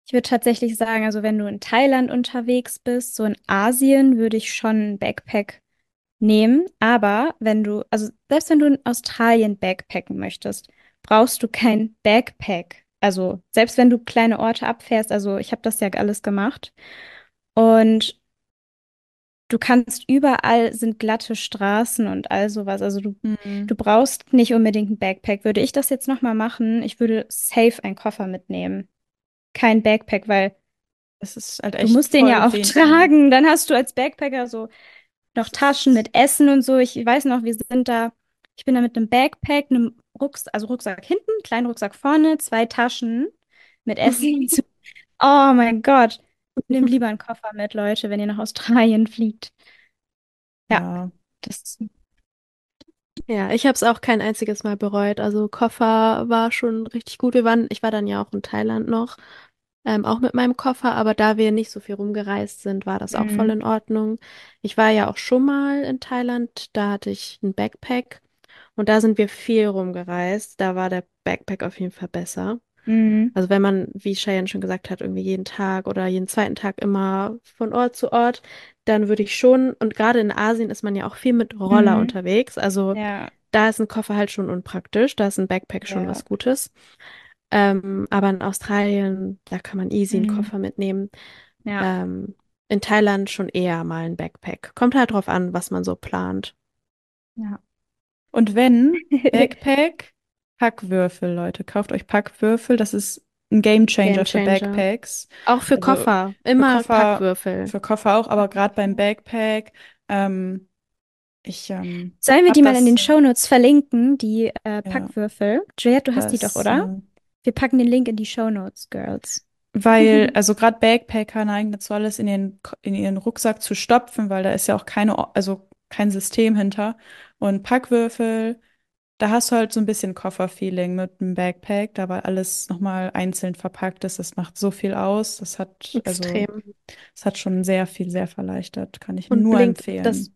C: ich würd tatsächlich sagen, also wenn du in Thailand unterwegs bist, so in Asien, würde ich schon ein Backpack nehmen. Aber wenn du, also selbst wenn du in Australien backpacken möchtest, brauchst du kein Backpack. Also selbst wenn du kleine Orte abfährst, also ich habe das ja alles gemacht. Und du kannst überall sind glatte Straßen und all sowas. Also du
A: Mhm.
C: Du brauchst nicht unbedingt ein Backpack. Würde ich das jetzt nochmal machen, ich würde safe einen Koffer mitnehmen. Kein Backpack, weil
A: halt
C: du musst den ja auch
A: wenig.
C: tragen. Dann hast du als Backpacker so noch Taschen mit Essen und so. Ich weiß noch, wir sind da, ich bin da mit einem Backpack, einem Rucksack, also Rucksack hinten, kleinen Rucksack vorne, zwei Taschen mit Essen. Oh mein Gott. Nehmt lieber einen Koffer mit, Leute, wenn ihr nach Australien fliegt. Ja,
A: Ja.
C: das.
B: Ja, ich habe es auch kein einziges Mal bereut. Also Koffer war schon richtig gut. Wir waren, ich war dann ja auch in Thailand noch, ähm, auch mit meinem Koffer, aber da wir nicht so viel rumgereist sind, war das auch voll
C: Mhm.
B: in Ordnung. Ich war ja auch schon mal in Thailand, da hatte ich ein Backpack und da sind wir viel rumgereist. Da war der Backpack auf jeden Fall besser.
C: Mhm.
B: Also wenn man, wie Cheyenne schon gesagt hat, irgendwie jeden Tag oder jeden zweiten Tag immer von Ort zu Ort, dann würde ich schon, und gerade in Asien ist man ja auch viel mit Roller
C: Mhm.
B: unterwegs, also
C: Ja,
B: da ist ein Koffer halt schon unpraktisch, da ist ein Backpack schon
C: ja.
B: was Gutes. Ähm, aber in Australien, da kann man easy einen
C: Mhm.
B: Koffer mitnehmen.
C: Ja.
B: Ähm, in Thailand schon eher mal ein Backpack. Kommt halt drauf an, was man so plant.
C: Ja.
A: Und wenn Backpack, Packwürfel, Leute. Kauft euch Packwürfel. Das ist ein Gamechanger für
B: Gamechanger.
A: Backpacks.
B: Auch für
A: Also
B: Koffer,
A: für
B: immer
A: Koffer,
B: Packwürfel.
A: für Koffer auch, aber gerade beim Backpack, ähm, ich ähm,
C: Sollen wir die mal in den Shownotes verlinken, die äh,
A: ja,
C: Packwürfel? Juliette, du hast die doch, oder?
A: äh,
C: Wir packen den Link in die Shownotes, Girls.
A: weil, also gerade Backpacker neigen dazu, alles in ihren, in ihren Rucksack zu stopfen, weil da ist ja auch keine, also kein System hinter. Und Packwürfel, da hast du halt so ein bisschen Kofferfeeling mit dem Backpack, da weil alles nochmal einzeln verpackt ist. Das macht so viel aus. Das hat, also,
B: Extrem.
A: das hat schon sehr viel, sehr verleichtert. Kann ich
B: Und
A: nur
B: blinkt,
A: empfehlen.
B: das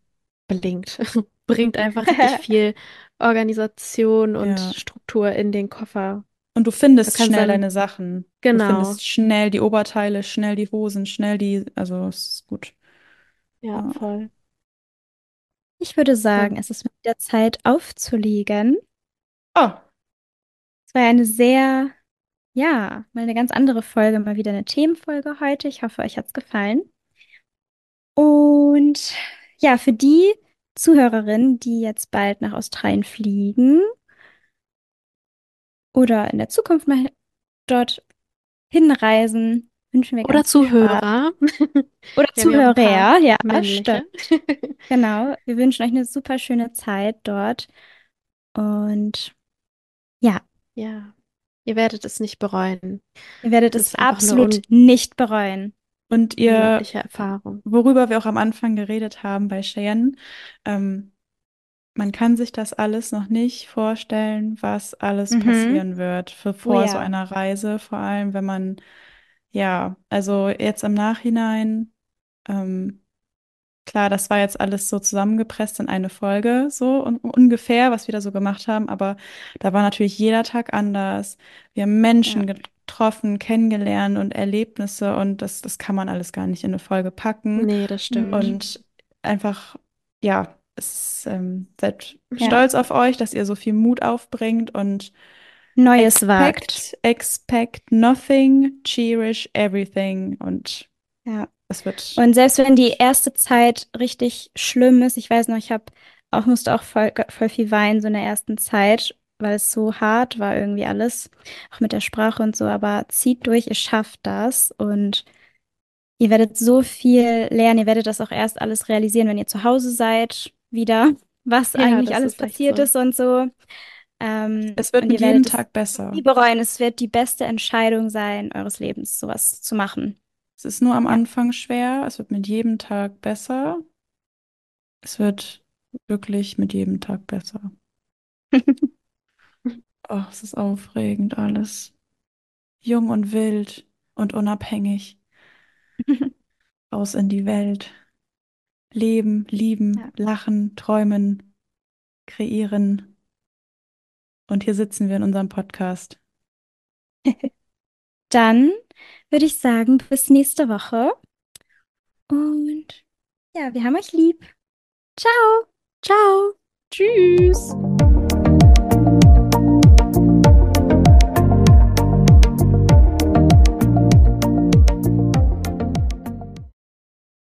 B: blinkt, bringt einfach richtig viel Organisation und
A: Ja.
B: Struktur in den Koffer.
A: Und du findest
B: kannst
A: schnell
B: dann,
A: deine Sachen. Du
B: genau,
A: findest schnell die Oberteile, schnell die Hosen, schnell die, also es ist gut.
B: ja,
A: Ja.
B: voll.
C: Ich würde
B: Ja.
C: sagen, es ist mit der Zeit aufzulegen.
A: Oh,
C: Es war eine sehr, ja, mal eine ganz andere Folge, mal wieder eine Themenfolge heute. Ich hoffe, euch hat's gefallen. Und ja, für die Zuhörerinnen, die jetzt bald nach Australien fliegen oder in der Zukunft mal dort hinreisen, wünschen wir
B: Oder. Zuhörer.
C: Oder
B: Wir ja
C: Zuhörer, ja,
B: männliche.
C: stimmt. Genau. Wir wünschen euch eine super schöne Zeit dort. Und ja,
B: Ja, ihr werdet es nicht bereuen.
C: ihr werdet
B: Es
C: absolut nicht bereuen.
A: und ihr,
B: Erfahrung.
A: worüber wir auch am Anfang geredet haben bei Cheyenne, ähm, man kann sich das alles noch nicht vorstellen, was alles
C: Mhm.
A: passieren wird für
C: Oh
A: vor so
C: ja.
A: einer Reise, vor allem wenn man, ja, also jetzt im Nachhinein, ähm, Klar, das war jetzt alles so zusammengepresst in eine Folge, so un ungefähr, was wir da so gemacht haben, aber da war natürlich jeder Tag anders. Wir haben Menschen
C: Ja.
A: getroffen, kennengelernt und Erlebnisse und das, das kann man alles gar nicht in eine Folge packen.
B: Nee, das stimmt.
A: Und einfach, ja, es ähm, seid
C: Ja.
A: stolz auf euch, dass ihr so viel Mut aufbringt und
C: Neues wagt.
A: expect, expect nothing, cherish everything und
C: Ja.
A: es wird,
C: Und selbst wenn die erste Zeit richtig schlimm ist, ich weiß noch, ich habe auch, musste auch voll, voll viel weinen so in der ersten Zeit, weil es so hart war irgendwie alles, auch mit der Sprache und so, aber zieht durch, ihr schafft das und ihr werdet so viel lernen, ihr werdet das auch erst alles realisieren, wenn ihr zu Hause seid, wieder, was
B: Ja,
C: eigentlich alles
B: ist
C: passiert
B: so.
C: ist und so. Ähm,
A: Es wird mit jedem Tag besser.
C: nie bereuen. Es wird die beste Entscheidung sein, eures Lebens, sowas zu machen.
A: Es ist nur am. Anfang schwer. Es wird mit jedem Tag besser. Es wird wirklich mit jedem Tag besser. Oh, es ist aufregend alles. Jung und wild und unabhängig. Raus in die Welt. Leben, lieben,
C: Ja.
A: lachen, träumen, kreieren. Und hier sitzen wir in unserem Podcast.
C: Dann würde ich sagen, bis nächste Woche. Und ja, wir haben euch lieb. Ciao.
B: Ciao. Tschüss.